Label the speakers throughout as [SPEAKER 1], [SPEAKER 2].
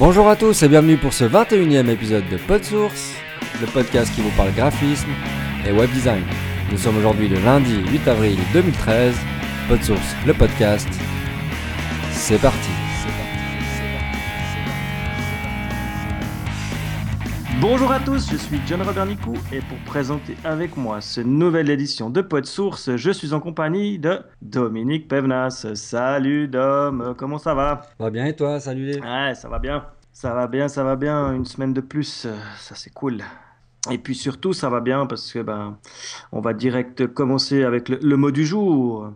[SPEAKER 1] Bonjour à tous et bienvenue pour ce 21e épisode de PodSource, le podcast qui vous parle graphisme et web design. Nous sommes aujourd'hui le lundi 8 avril 2013. PodSource, le podcast. C'est parti.
[SPEAKER 2] Bonjour à tous, je suis John Robert Nicou et pour présenter avec moi cette nouvelle édition de PodSource, je suis en compagnie de Dominique Pevnas. Salut Dom, comment ça va?
[SPEAKER 1] Va bien et toi Salut les...
[SPEAKER 2] Ouais, ça va bien. Ça va bien, ça va bien. Une semaine de plus, euh, ça c'est cool. Et puis surtout, ça va bien parce que ben, on va direct commencer avec le, le mot du jour.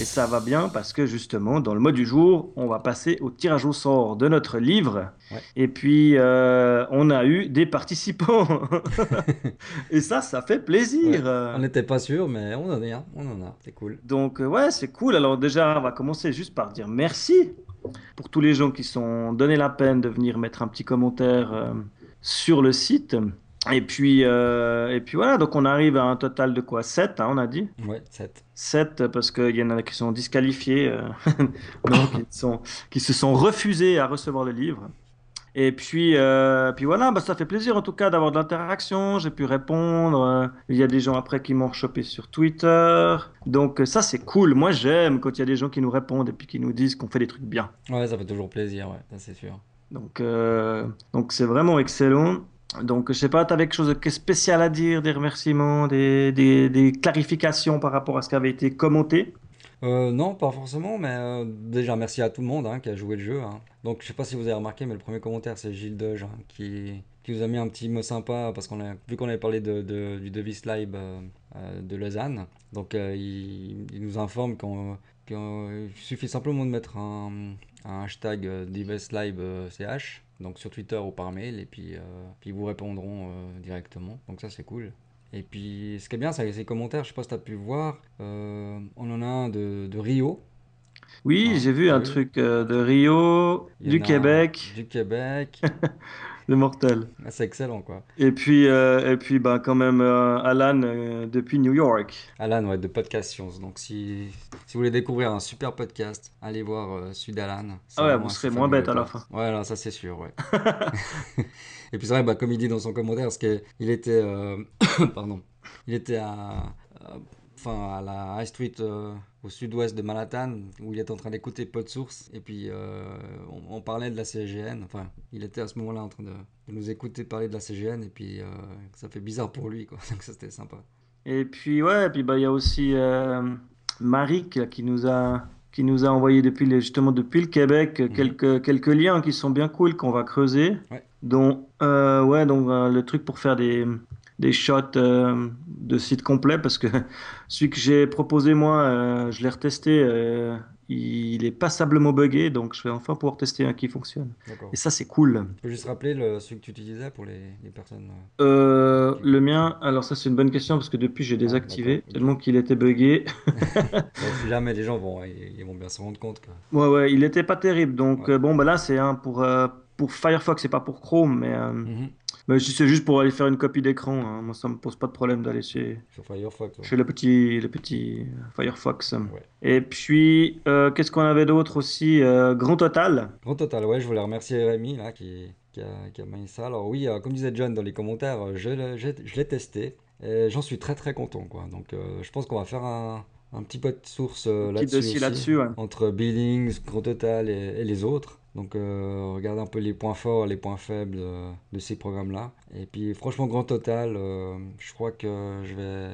[SPEAKER 2] Et ça va bien parce que justement, dans le mot du jour, on va passer au tirage au sort de notre livre.
[SPEAKER 1] Ouais.
[SPEAKER 2] Et puis, euh, on a eu des participants. Et ça, ça fait plaisir.
[SPEAKER 1] On n'était pas sûr, mais on en a, on en a, c'est cool.
[SPEAKER 2] Donc, euh, ouais, c'est cool. Alors, déjà, on va commencer juste par dire merci pour tous les gens qui sont donné la peine de venir mettre un petit commentaire euh, sur le site. Et puis, euh, et puis voilà, donc on arrive à un total de quoi? 7, on a dit?
[SPEAKER 1] Ouais, 7.
[SPEAKER 2] 7 parce qu'il y en a qui sont disqualifiés, euh, donc qui, sont, qui se sont refusés à recevoir le livre. Et puis, euh, puis voilà, bah, ça fait plaisir en tout cas d'avoir de l'interaction, j'ai pu répondre. Il y a des gens après qui m'ont rechopé sur Twitter. Donc ça c'est cool, moi j'aime quand il y a des gens qui nous répondent et puis qui nous disent qu'on fait des trucs bien.
[SPEAKER 1] Ouais, ça fait toujours plaisir, ouais, c'est sûr.
[SPEAKER 2] Donc euh, donc c'est vraiment excellent. Donc je sais pas, tu avais quelque chose de spécial à dire, des remerciements, des, des, clarifications par rapport à ce qui avait été commenté?
[SPEAKER 1] Euh, non, pas forcément, mais euh, déjà merci à tout le monde hein, qui a joué le jeu. hein. Donc je sais pas si vous avez remarqué, mais le premier commentaire c'est Gilles Deuge hein, qui, qui nous a mis un petit mot sympa parce qu'on a vu qu'on avait parlé de, du Devis Live euh, de Lausanne. Donc il, il nous informe qu'on- qu'il suffit simplement de mettre un, un hashtag euh, Devis Live euh, CH, donc sur Twitter ou par mail, et puis, euh, puis ils vous répondront euh, directement. Donc ça c'est cool. Et puis, ce qui est bien, c'est ces commentaires, je sais pas si tu as pu voir, euh, on en a un de, de Rio.
[SPEAKER 2] Oui,
[SPEAKER 1] Ah,
[SPEAKER 2] j'ai vu un
[SPEAKER 1] vu
[SPEAKER 2] truc euh, de Rio,
[SPEAKER 1] Il
[SPEAKER 2] du
[SPEAKER 1] un
[SPEAKER 2] Québec,
[SPEAKER 1] Du Québec.
[SPEAKER 2] Mortel.
[SPEAKER 1] Ah, c'est excellent, quoi.
[SPEAKER 2] Et puis, euh, et puis bah, quand même euh, Alan euh, depuis New York.
[SPEAKER 1] Alan, ouais, de Podcast Science. Donc, si, si vous voulez découvrir un super podcast, allez voir celui d'Alan. C'est
[SPEAKER 2] Ah ouais, vous serez moins bête à la fin.
[SPEAKER 1] Ouais, non, ça c'est sûr, ouais. Et puis c'est vrai, bah, comme il dit dans son commentaire, parce qu'il était, pardon, il était à- enfin, à la High Street euh, au sud-ouest de Manhattan, où il était en train d'écouter PodSource, et puis euh, on, on parlait de la CGN, enfin, il était à ce moment-là en train de, de nous écouter parler de la CGN, et puis euh, ça fait bizarre pour lui, quoi, donc ça c'était sympa.
[SPEAKER 2] Et puis, ouais, et puis bah, il y a aussi Marik là, qui nous a, qui nous a envoyé depuis justement depuis le Québec
[SPEAKER 1] Mhm.
[SPEAKER 2] quelques, quelques liens qui sont bien cool qu'on va creuser.
[SPEAKER 1] Ouais.
[SPEAKER 2] Dont, ouais, donc le truc pour faire des, des shots euh, de site complet parce que celui que j'ai proposé moi, euh, je l'ai retesté, euh, il est passablement buggé, donc je vais enfin pouvoir tester un qui fonctionne. Et ça, c'est cool.
[SPEAKER 1] Tu peux juste rappeler le, celui que tu utilisais pour les, les personnes.
[SPEAKER 2] le mien, alors ça c'est une bonne question parce que depuis j'ai désactivé
[SPEAKER 1] d'accord.
[SPEAKER 2] tellement qu'il était buggé.
[SPEAKER 1] si jamais les gens vont, ils, ils vont bien se rendre compte.
[SPEAKER 2] Ouais, ouais, il était pas terrible. Donc,
[SPEAKER 1] Ouais.
[SPEAKER 2] bon, bah là, c'est un pour, pour Firefox et pas pour Chrome. Mais, euh,
[SPEAKER 1] Mhm.
[SPEAKER 2] Mais si c'est juste pour aller faire une copie d'écran. hein. Moi, ça me pose pas de problème d'aller chez,
[SPEAKER 1] Sur Firefox. ouais.
[SPEAKER 2] chez le petit, le petit Firefox.
[SPEAKER 1] Ouais.
[SPEAKER 2] Et puis, euh, qu'est-ce qu'on avait d'autre aussi Euh, Grand Total.
[SPEAKER 1] Grand total, ouais, je voulais remercier Rémi là, qui, qui, a, qui a mis ça. Alors oui, euh, comme disait John dans les commentaires, je l'ai testé et j'en suis très très content. Quoi. Donc euh, je pense qu'on va faire un, un petit peu de source euh,
[SPEAKER 2] Petit
[SPEAKER 1] là-dessus
[SPEAKER 2] là-dessus, ouais.
[SPEAKER 1] entre Billings, Grand Total et, et les autres. Donc euh, regarder un peu les points forts, les points faibles euh, de ces programmes-là. Et puis franchement, Grand Total, euh, je crois que je vais,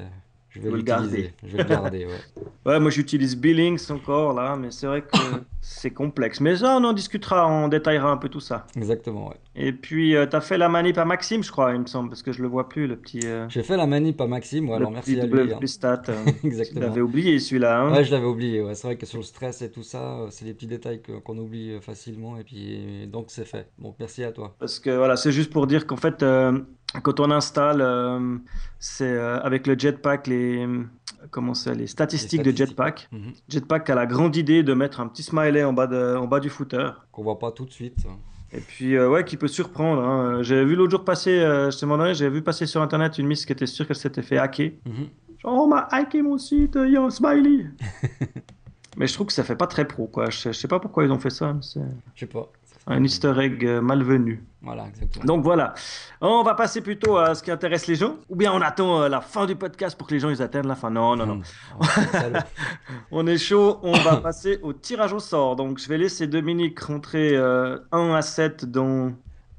[SPEAKER 1] je vais
[SPEAKER 2] le gardez.
[SPEAKER 1] Je vais le garder, ouais.
[SPEAKER 2] Ouais, moi j'utilise Billings encore là, mais c'est vrai que c'est complexe. Mais ça, on en discutera, on détaillera un peu tout ça.
[SPEAKER 1] Exactement, ouais.
[SPEAKER 2] Et puis, euh, t'as fait la manip à Maxime, je crois, il me semble, parce que je le vois plus, le petit. euh,
[SPEAKER 1] J'ai fait la manip à Maxime, ouais,
[SPEAKER 2] le
[SPEAKER 1] alors merci à lui. hein.
[SPEAKER 2] Stat. euh, Tu
[SPEAKER 1] Exactement.
[SPEAKER 2] l'avais oublié celui-là, hein
[SPEAKER 1] Ouais, je l'avais oublié. Ouais. C'est vrai que sur le stress et tout ça, euh, c'est des petits détails qu'on oublie euh, facilement. Et puis, donc, c'est fait. Donc, merci à toi.
[SPEAKER 2] Parce que voilà, c'est juste pour dire qu'en fait, quand on installe, euh, c'est euh, avec le Jetpack les comment c'est les statistiques de
[SPEAKER 1] statistiques.
[SPEAKER 2] Jetpack.
[SPEAKER 1] Mhm.
[SPEAKER 2] Jetpack a la grande idée de mettre un petit smiley en bas de, en bas du footer.
[SPEAKER 1] Qu'on voit pas tout de suite.
[SPEAKER 2] Et puis euh, ouais, qui peut surprendre. hein. J'ai vu l'autre jour passer, euh, je te demanderais, j'ai vu passer sur internet une miss qui était sûre qu'elle s'était fait hacker.
[SPEAKER 1] Mhm.
[SPEAKER 2] Genre, oh, on m'a hacké mon site, il y a un smiley. Mais je trouve que ça fait pas très pro, quoi. Je, je sais pas pourquoi ils ont fait ça.
[SPEAKER 1] Je sais pas.
[SPEAKER 2] Un easter egg euh, malvenu.
[SPEAKER 1] Voilà, exactement.
[SPEAKER 2] Donc voilà. On va passer plutôt à ce qui intéresse les gens. Ou bien on attend euh, la fin du podcast pour que les gens ils atteignent la fin. Non, non, non.
[SPEAKER 1] Salaud.
[SPEAKER 2] On est chaud. On va passer au tirage au sort. Donc je vais laisser Dominique rentrer euh, 1 à 7 dans.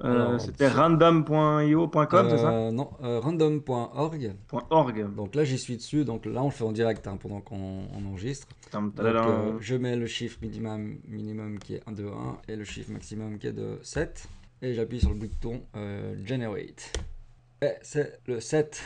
[SPEAKER 2] Euh, C'était random.io.com, c'est ça
[SPEAKER 1] Euh, Non, euh, random.org.
[SPEAKER 2] .org.
[SPEAKER 1] Donc là, j'y suis dessus. Donc là, on le fait en direct hein, pendant qu'on on enregistre. Donc, euh, je mets le chiffre minimum, minimum qui est 1, 2, 1 et le chiffre maximum qui est de 7. Et j'appuie sur le bouton euh, Generate. Et c'est le 7.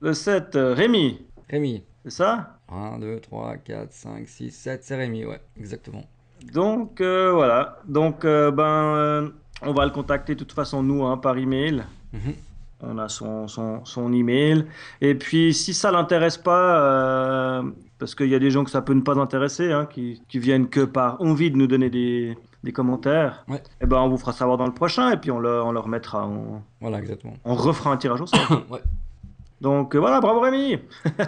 [SPEAKER 2] Le 7, euh, Rémi,
[SPEAKER 1] Rémi.
[SPEAKER 2] c'est ça?
[SPEAKER 1] 1, 2, 3, 4, 5, 6, 7. C'est Rémi, ouais, exactement.
[SPEAKER 2] Donc euh, voilà. Donc euh, ben, euh, on va le contacter de toute façon nous hein, par email.
[SPEAKER 1] Mhm.
[SPEAKER 2] On a son, son, son email. Et puis, si ça l'intéresse pas, euh, parce qu'il y a des gens que ça peut ne pas intéresser, hein, qui, qui viennent que par envie de nous donner des, des commentaires,
[SPEAKER 1] Ouais.
[SPEAKER 2] eh ben, on vous fera savoir dans le prochain et puis on le, on le remettra. On,
[SPEAKER 1] Voilà, exactement.
[SPEAKER 2] on refera un tirage au sort.
[SPEAKER 1] ouais.
[SPEAKER 2] Donc euh, voilà, bravo Rémi.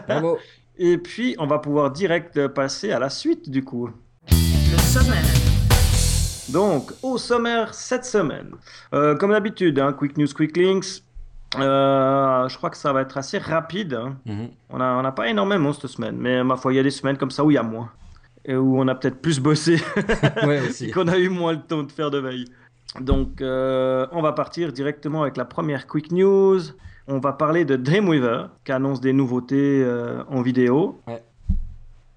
[SPEAKER 1] Bravo.
[SPEAKER 2] Et puis, on va pouvoir direct passer à la suite du coup.
[SPEAKER 3] Le sommaire.
[SPEAKER 2] Donc, au sommaire cette semaine, Euh, comme d'habitude, hein, Quick News, Quick Links. Euh, je crois que ça va être assez rapide. hein.
[SPEAKER 1] Mhm.
[SPEAKER 2] On n'a on a pas énormément cette semaine, mais ma foi, il y a des semaines comme ça où il y a moins. Et où on a peut-être plus bossé
[SPEAKER 1] Ouais,
[SPEAKER 2] et qu'on a eu moins le temps de faire de veille. Donc, euh, on va partir directement avec la première Quick News. On va parler de Dreamweaver, qui annonce des nouveautés en vidéo.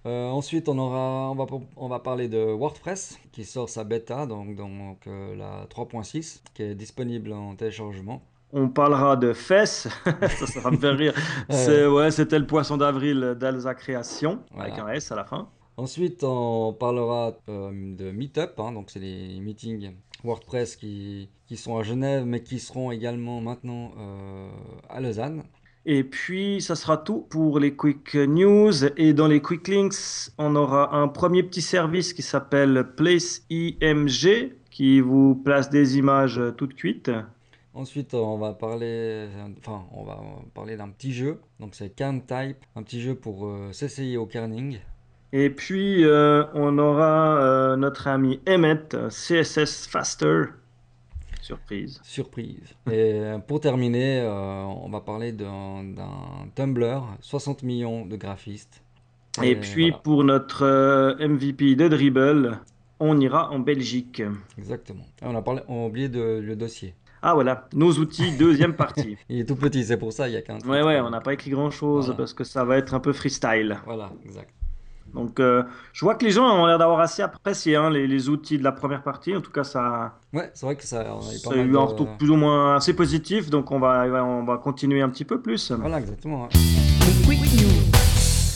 [SPEAKER 1] Euh, ensuite, on, aura, on, va, on va parler de WordPress qui sort sa bêta, donc, donc euh, la 3.6, qui est disponible en téléchargement.
[SPEAKER 2] On parlera de fesses, ça, ça va me faire rire. C'est- ouais, C'était le poisson d'avril d'Alsa Création, avec un S à la fin.
[SPEAKER 1] Ensuite, on parlera euh, de Meetup, hein, donc c'est des meetings WordPress qui, qui sont à Genève, mais qui seront également maintenant euh, à Lausanne.
[SPEAKER 2] Et puis, ça sera tout pour les quick news. Et dans les quick links, on aura un premier petit service qui s'appelle Place IMG, qui vous place des images toutes cuites.
[SPEAKER 1] Ensuite, on va parler, enfin, on va parler d'un petit jeu, donc c'est Can Type, un petit jeu pour euh, s'essayer au kerning.
[SPEAKER 2] Et puis, euh, on aura euh, notre ami Emmet, CSS Faster. Surprise.
[SPEAKER 1] Surprise. Et euh, pour terminer, euh, on va parler d'un Tumblr, 60 millions de graphistes.
[SPEAKER 2] Et puis,
[SPEAKER 1] voilà,
[SPEAKER 2] pour notre euh, MVP de Dribble, on ira en Belgique.
[SPEAKER 1] exactement. Et on a parlé, on a oublié de- le dossier.
[SPEAKER 2] Ah voilà, nos outils, deuxième partie.
[SPEAKER 1] Il est tout petit, c'est pour ça, il y a qu'un.
[SPEAKER 2] Ouais, ouais, on n'a pas écrit grand-chose
[SPEAKER 1] Voilà.
[SPEAKER 2] parce que ça va être un peu freestyle.
[SPEAKER 1] Voilà, exact.
[SPEAKER 2] Donc, euh, je vois que les gens ont l'air d'avoir assez apprécié hein, les, les outils de la première partie. En tout cas, ça,
[SPEAKER 1] Ouais, c'est vrai que ça, on a eu
[SPEAKER 2] ça
[SPEAKER 1] pas
[SPEAKER 2] a
[SPEAKER 1] mal
[SPEAKER 2] eu
[SPEAKER 1] de-
[SPEAKER 2] un retour plus ou moins assez positif. Donc, on va, on va continuer un petit peu plus.
[SPEAKER 1] Voilà, exactement.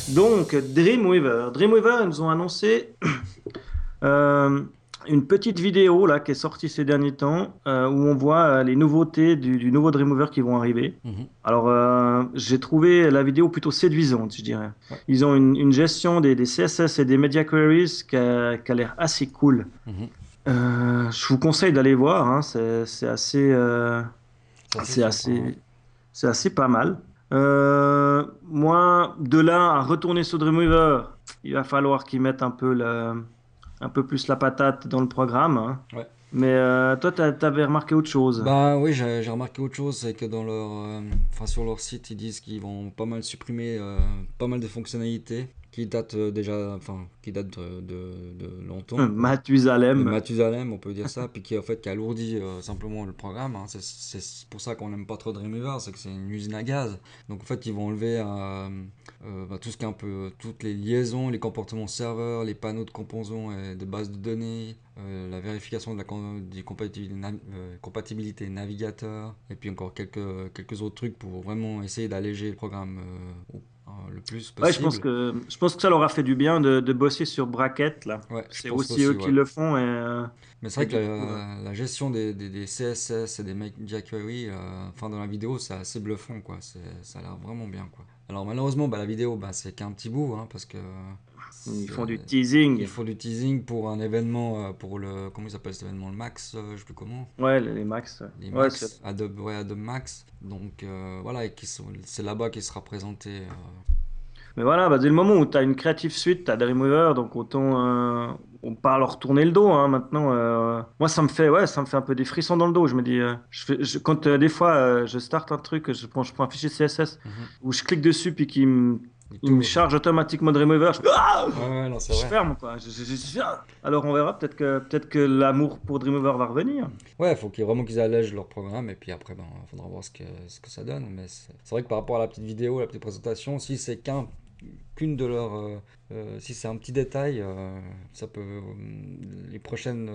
[SPEAKER 2] Donc, Dreamweaver. Dreamweaver, ils nous ont annoncé euh, une petite vidéo là, qui est sortie ces derniers temps euh, où on voit euh, les nouveautés du, du nouveau Dreamweaver qui vont arriver.
[SPEAKER 1] Mhm.
[SPEAKER 2] Alors, euh, j'ai trouvé la vidéo plutôt séduisante, je dirais.
[SPEAKER 1] Ouais.
[SPEAKER 2] Ils ont une, une gestion des, des CSS et des media queries qui a, l'air assez cool.
[SPEAKER 1] Mhm.
[SPEAKER 2] Je vous conseille d'aller voir, hein, c'est assez, c'est assez, c'est assez pas mal. Moi, de là à retourner sur Dreamweaver, il va falloir qu'ils mettent un peu, le, un peu plus la patate dans le programme. hein.
[SPEAKER 1] Ouais.
[SPEAKER 2] Mais euh, toi, t'as- t'avais remarqué autre chose?
[SPEAKER 1] Bah oui, j'ai remarqué autre chose, c'est que dans leur, euh, sur leur site, ils disent qu'ils vont pas mal supprimer euh, pas mal de fonctionnalités qui datent euh, déjà, enfin qui datent de, de, de longtemps.
[SPEAKER 2] Hum, Mathusalem.
[SPEAKER 1] De Mathusalem, on peut dire ça, puis qui en fait qui alourdit euh, simplement le programme. hein. C'est- pour ça qu'on n'aime pas trop Dreamweaver, c'est que c'est une usine à gaz. Donc en fait, ils vont enlever euh, euh, bah, tout ce qui est un peu toutes les liaisons, les comportements serveurs, les panneaux de composants et de bases de données, euh, la vérification de la des euh, compatibilité navigateur, et puis encore quelques quelques autres trucs pour vraiment essayer d'alléger le programme euh, euh, le plus possible.
[SPEAKER 2] Ouais, je pense que je pense que ça leur a fait du bien de, de bosser sur Bracket là.
[SPEAKER 1] Ouais, je
[SPEAKER 2] C'est aussi eux qui le font et euh,
[SPEAKER 1] Mais c'est vrai que la, gestion des, des, des CSS et des media query, euh, enfin dans la vidéo, c'est assez bluffant, quoi. Ça a l'air vraiment bien, quoi. Alors malheureusement, bah, la vidéo, bah, c'est qu'un petit bout, hein, parce que
[SPEAKER 2] ils font du teasing.
[SPEAKER 1] il faut du teasing pour un événement, euh, pour le, comment il s'appelle cet événement, le Max, euh, je sais plus comment,
[SPEAKER 2] Ouais, les, max.
[SPEAKER 1] les Max, Adobe, ouais, Adobe Max. Donc euh, voilà, qui c'est là-bas qu'il sera présenté. euh,
[SPEAKER 2] Mais voilà, bah, dès le moment où tu as une Creative Suite, tu as Dreamweaver, donc autant euh, on pas leur tourner le dos hein, maintenant. moi, ça me fait, ouais, ça me fait un peu des frissons dans le dos. Je me dis, je fais, je- quand des fois je starte un truc, je prends, je prends un fichier CSS
[SPEAKER 1] Mhm.
[SPEAKER 2] où je clique dessus puis qu'il me, il me charge automatiquement Dreamweaver, je, Ah
[SPEAKER 1] Ouais, non,
[SPEAKER 2] je
[SPEAKER 1] vrai.
[SPEAKER 2] ferme quoi. Je- Alors on verra, peut-être que, peut-être que l'amour pour Dreamweaver va revenir.
[SPEAKER 1] Ouais, faut qu'il vraiment qu'ils allègent leur programme et puis après, ben, faudra voir ce que, ce que ça donne. Mais c'est vrai que par rapport à la petite vidéo, la petite présentation, si c'est qu'un qu'une de leurs, euh, euh, si c'est un petit détail, euh, ça peut, les prochaines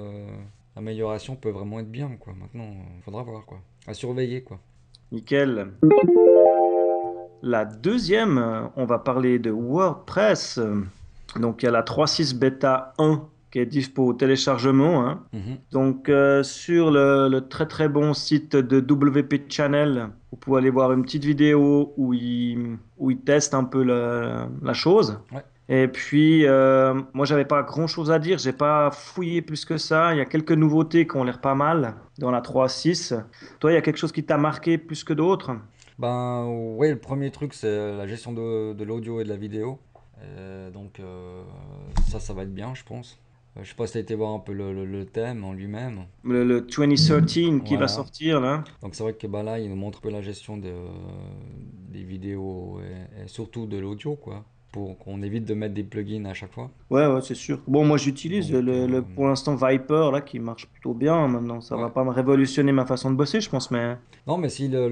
[SPEAKER 1] améliorations peuvent vraiment être bien, quoi. Maintenant, faudra voir, quoi. À surveiller, quoi.
[SPEAKER 2] Nickel. La deuxième, euh, on va parler de WordPress. Donc il y a la 3.6 Beta 1 qui est dispo au téléchargement. hein.
[SPEAKER 1] Mhm.
[SPEAKER 2] Donc euh, sur le, le très très bon site de WP Channel, vous pouvez aller voir une petite vidéo où il, où il teste un peu la, la chose.
[SPEAKER 1] Ouais.
[SPEAKER 2] Et puis euh, moi j'avais pas grand chose à dire, j'ai pas fouillé plus que ça. Il y a quelques nouveautés qui ont l'air pas mal dans la 3.6. Toi il y a quelque chose qui t'a marqué plus que d'autres?
[SPEAKER 1] Ben, ouais, le premier truc, c'est la gestion de, de l'audio et de la vidéo. Euh, donc, euh, ça, ça va être bien, je pense. Euh, je sais pas si tu as été voir un peu le, le- le thème en lui-même.
[SPEAKER 2] Le, le 2013 qui
[SPEAKER 1] Voilà.
[SPEAKER 2] va sortir là.
[SPEAKER 1] Donc c'est vrai que bah, là, il nous montre un peu la gestion de, des vidéos et, et surtout de l'audio, quoi. Pour qu'on évite de mettre des plugins à chaque fois.
[SPEAKER 2] Ouais, ouais, c'est sûr. Bon, moi j'utilise le, le-
[SPEAKER 1] euh,
[SPEAKER 2] pour l'instant Viper là qui marche plutôt bien maintenant. Ça va
[SPEAKER 1] Ouais.
[SPEAKER 2] pas me révolutionner ma façon de bosser, je pense, mais
[SPEAKER 1] Non, mais s'il euh,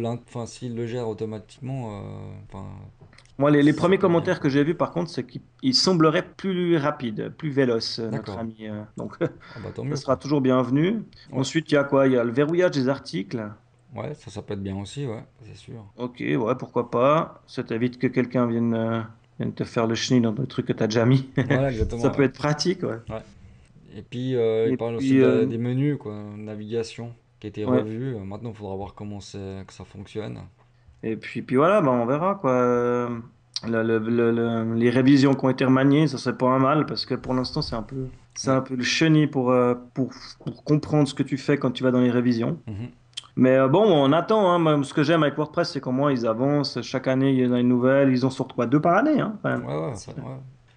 [SPEAKER 1] s'il le gère automatiquement, euh,
[SPEAKER 2] moi les, premiers commentaires que j'ai vus par contre, c'est qu'il il semblerait plus rapide, plus véloce, notre ami. euh. Donc
[SPEAKER 1] ah bah, tant
[SPEAKER 2] ça
[SPEAKER 1] mieux.
[SPEAKER 2] sera toujours bienvenu.
[SPEAKER 1] Ouais.
[SPEAKER 2] Ensuite, il y a quoi? Il y a le verrouillage des articles.
[SPEAKER 1] Ouais, ça, ça peut être bien aussi, ouais, c'est sûr.
[SPEAKER 2] Ok, ouais, pourquoi pas. Ça t'évite que quelqu'un vienne, vienne te faire le chenille dans le truc que t'as déjà mis.
[SPEAKER 1] Voilà, exactement.
[SPEAKER 2] Ça peut
[SPEAKER 1] ouais.
[SPEAKER 2] être pratique, ouais.
[SPEAKER 1] Et puis, euh,
[SPEAKER 2] Et
[SPEAKER 1] il parle
[SPEAKER 2] puis,
[SPEAKER 1] aussi de-
[SPEAKER 2] euh,
[SPEAKER 1] des menus, quoi, navigation, qui a été
[SPEAKER 2] Ouais.
[SPEAKER 1] revu. Euh, Maintenant, il faudra voir comment c'est que ça fonctionne.
[SPEAKER 2] Et puis, puis voilà, bah, on verra quoi. Le- le- le- le- les révisions qui ont été remaniées, ça serait pas un mal parce que pour l'instant c'est un peu, c'est un peu le chenille pour, euh, pour, pour comprendre ce que tu fais quand tu vas dans les révisions.
[SPEAKER 1] Mhm.
[SPEAKER 2] Mais euh, bon, on attend. Hein. Ce que j'aime avec WordPress, c'est qu'au moins ils avancent. Chaque année, il y en a une nouvelle. Ils en sortent quoi, deux par année. Hein.
[SPEAKER 1] Ouais, ouais, ça- ouais.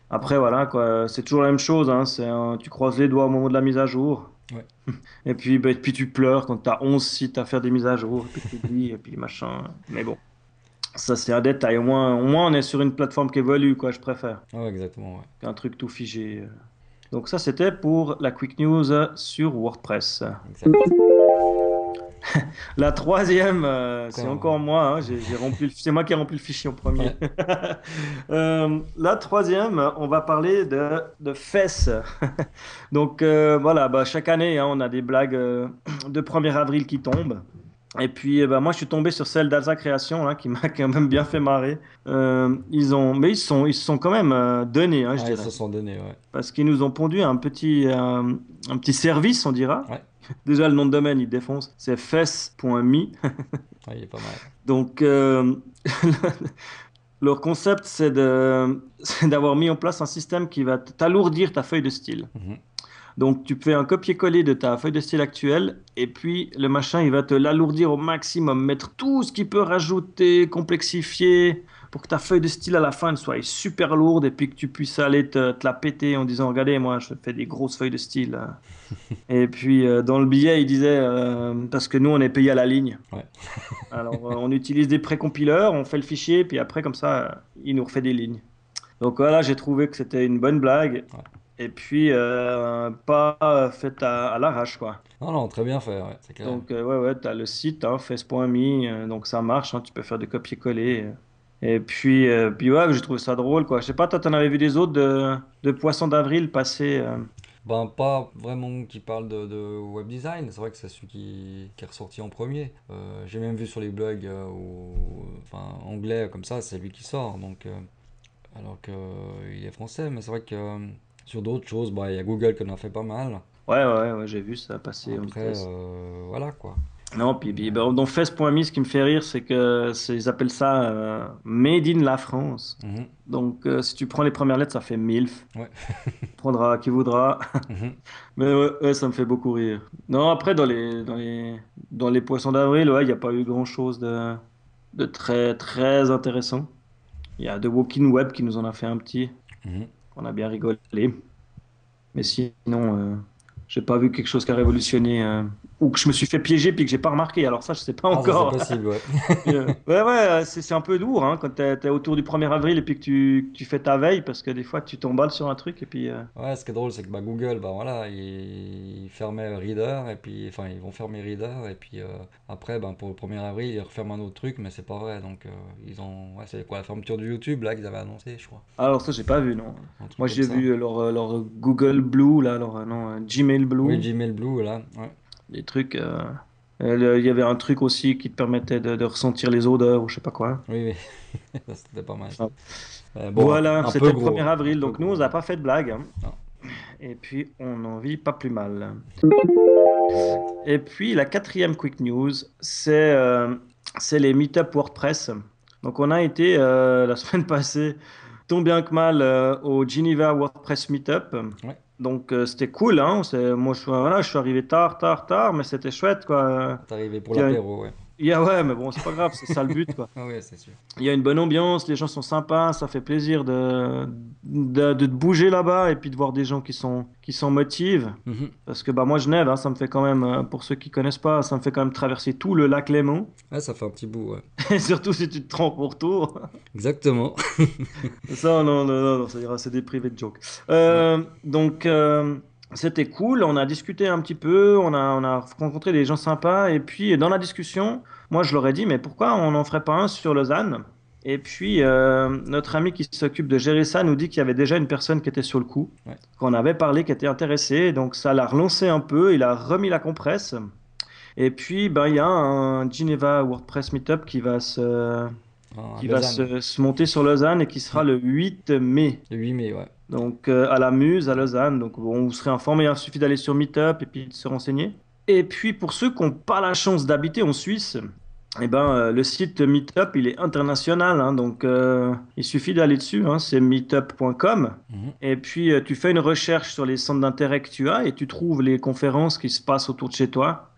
[SPEAKER 2] Après, voilà, quoi. C'est toujours la même chose. Hein. C'est, un- tu croises les doigts au moment de la mise à jour. Et puis, bah, et puis tu pleures quand tu as 11 sites à faire des mises à jour. Et puis tu dis, et puis machin. Mais bon, ça c'est un détail. Au moins, au moins, on est sur une plateforme qui évolue, quoi. Je préfère
[SPEAKER 1] Ouais, exactement,
[SPEAKER 2] qu'un truc tout figé. Donc ça, c'était pour la quick news sur WordPress.
[SPEAKER 1] Exact.
[SPEAKER 2] La troisième, euh, c'est
[SPEAKER 1] Encore.
[SPEAKER 2] moi. hein, j'ai, rempli le- c'est moi qui ai rempli le fichier en premier. Euh, la troisième, on va parler de, de fesses. Donc euh, voilà, bah, chaque année, hein, on a des blagues de 1er avril qui tombent. Et puis, eh ben, moi, je suis tombé sur celle d'Alsa Création, là, qui m'a quand même bien fait marrer. Euh, ils ont, mais ils sont, ils se sont quand même euh, donnés, hein, je
[SPEAKER 1] Ouais, ils
[SPEAKER 2] dirais,
[SPEAKER 1] se sont donnés, ouais.
[SPEAKER 2] parce qu'ils nous ont pondu un petit, euh, un petit service, on dira.
[SPEAKER 1] Ouais.
[SPEAKER 2] Déjà, le nom de domaine, il défonce. C'est fess.me.
[SPEAKER 1] Ouais, il est pas mal.
[SPEAKER 2] Donc, euh, leur concept, c'est d'avoir mis en place un système qui va t'alourdir ta feuille de style.
[SPEAKER 1] Mhm.
[SPEAKER 2] Donc, tu fais un copier-coller de ta feuille de style actuelle, et puis le machin, il va te l'alourdir au maximum, mettre tout ce qu'il peut rajouter, complexifier, pour que ta feuille de style à la fin soit super lourde, et puis que tu puisses aller te, te la péter en disant, regardez, moi, je fais des grosses feuilles de style. et puis, euh, dans le billet, il disait, euh, parce que nous, on est payé à la ligne.
[SPEAKER 1] Ouais.
[SPEAKER 2] Alors, euh, on utilise des précompileurs, on fait le fichier, puis après, comme ça, il nous refait des lignes. Donc voilà, j'ai trouvé que c'était une bonne blague.
[SPEAKER 1] Ouais.
[SPEAKER 2] Et puis, pas faite à, à l'arrache, quoi.
[SPEAKER 1] Non, non, très bien fait, ouais, c'est clair.
[SPEAKER 2] Donc, ouais, ouais, tu as le site, hein, fes.me, donc ça marche, hein, tu peux faire des copier-coller. Et puis, euh, puis ouais, j'ai trouvé ça drôle, quoi. Je sais pas, toi, t'en avais vu des autres de, de Poisson d'avril passer. euh,
[SPEAKER 1] Ben, pas vraiment qui parle de, de web design, c'est vrai que c'est celui qui, qui est ressorti en premier. Euh, j'ai même vu sur les blogs euh, où, enfin, anglais comme ça, c'est lui qui sort, donc, alors qu'il est français, mais c'est vrai que sur d'autres choses, bah, il y a Google qui en a fait pas mal.
[SPEAKER 2] Ouais, ouais, ouais, j'ai vu ça passer en
[SPEAKER 1] Après, euh, voilà quoi.
[SPEAKER 2] Non, puis, puis bah, dans fes.me, ce qui me fait rire, c'est que c'est- ils appellent ça euh, Made in la France.
[SPEAKER 1] Mhm,
[SPEAKER 2] Donc, euh, si tu prends les premières lettres, ça fait MILF.
[SPEAKER 1] Ouais.
[SPEAKER 2] Prendra qui voudra.
[SPEAKER 1] mhm.
[SPEAKER 2] Mais ouais, ouais, ça me fait beaucoup rire. Non, après, dans les, dans les, dans les poissons d'avril, ouais, il n'y a pas eu grand-chose de, de très, très intéressant. Il y a The Walking Web qui nous en a fait un petit,
[SPEAKER 1] Mhm.
[SPEAKER 2] qu'on a bien rigolé. Mais sinon, euh, j'ai pas vu quelque chose qui a révolutionné ou que je me suis fait piéger puis que j'ai pas remarqué. Alors ça, je sais pas
[SPEAKER 1] Ah,
[SPEAKER 2] encore.
[SPEAKER 1] c'est possible, ouais.
[SPEAKER 2] Euh, ouais, ouais, c'est c'est un peu lourd hein, quand t'es es autour du 1er avril et puis que tu, que tu fais ta veille parce que des fois tu t'emballes sur un truc et puis. euh,
[SPEAKER 1] Ouais, ce qui est drôle, c'est que bah, Google, bah voilà, ils, ils fermaient Reader, et puis, enfin, ils vont fermer Reader, et puis euh, après, ben, pour le 1er avril, ils referment un autre truc, mais c'est pas vrai, donc euh, ils ont, ouais, c'est quoi, la fermeture du YouTube, là, qu'ils avaient annoncé, je crois.
[SPEAKER 2] Alors ça, j'ai pas vu, non. Moi, j'ai vu leur, leur Google Blue, là, leur, euh, non, euh, Gmail Blue,
[SPEAKER 1] Oui, Gmail Blue, là, ouais.
[SPEAKER 2] Des trucs. euh, euh, Il y avait un truc aussi qui te permettait de, de ressentir les odeurs ou je sais pas quoi.
[SPEAKER 1] Oui, oui, c'était pas mal.
[SPEAKER 2] Ah.
[SPEAKER 1] Euh, bon,
[SPEAKER 2] voilà, c'était le
[SPEAKER 1] gros.
[SPEAKER 2] 1er avril, donc nous, on n'a pas fait de blague. hein. Et puis, on en vit pas plus mal. Et puis, la quatrième quick news, c'est euh, les meet-up WordPress. Donc, on a été euh, la semaine passée, tant bien que mal, euh, au Geneva WordPress Meetup.
[SPEAKER 1] Ouais.
[SPEAKER 2] Donc, euh, c'était cool. Hein. Moi, je, suis- voilà, je suis arrivé tard, tard, tard, mais c'était chouette. Quoi.
[SPEAKER 1] T'es arrivé pour l'apéro, ouais.
[SPEAKER 2] Il y a- ouais, mais bon, c'est pas grave, c'est ça le but. Quoi.
[SPEAKER 1] Ah ouais, c'est sûr.
[SPEAKER 2] Il y a une bonne ambiance, les gens sont sympas, ça fait plaisir de, de, de te bouger là-bas et puis de voir des gens qui sont qui s'en motivent.
[SPEAKER 1] Mhm.
[SPEAKER 2] Parce que bah moi Genève, hein, ça me fait quand même, euh, pour ceux qui connaissent pas, ça me fait quand même traverser tout le lac Léman.
[SPEAKER 1] Ouais, ça fait un petit bout, ouais.
[SPEAKER 2] Et surtout si tu te rends pour tour.
[SPEAKER 1] Exactement.
[SPEAKER 2] Ça, non, non, non, non, ça ira, c'est des privés de joke. Euh, donc, euh, c'était cool. On a discuté un petit peu, on a, on a rencontré des gens sympas. Et puis, dans la discussion, moi, je leur ai dit, mais pourquoi on n'en ferait pas un sur Lausanne? Et puis, euh, notre ami qui s'occupe de gérer ça nous dit qu'il y avait déjà une personne qui était sur le coup,
[SPEAKER 1] Ouais.
[SPEAKER 2] qu'on avait parlé, qui était intéressée. Donc, ça l'a relancé un peu, il a remis la compresse. Et puis, ben, il y a un Geneva WordPress Meetup qui va se,
[SPEAKER 1] Ah,
[SPEAKER 2] qui va se monter sur Lausanne et qui sera le 8 mai.
[SPEAKER 1] Le 8 mai, ouais.
[SPEAKER 2] Donc euh, à la Muse, à Lausanne. Donc bon, vous serez informés, il suffit d'aller sur Meetup et puis de se renseigner. Et puis pour ceux qui n'ont pas la chance d'habiter en Suisse, eh ben, euh, le site Meetup, il est international. hein. donc euh, il suffit d'aller dessus, hein, c'est meetup.com.
[SPEAKER 1] Mhm.
[SPEAKER 2] Et puis euh, tu fais une recherche sur les centres d'intérêt que tu as et tu trouves les conférences qui se passent autour de chez toi.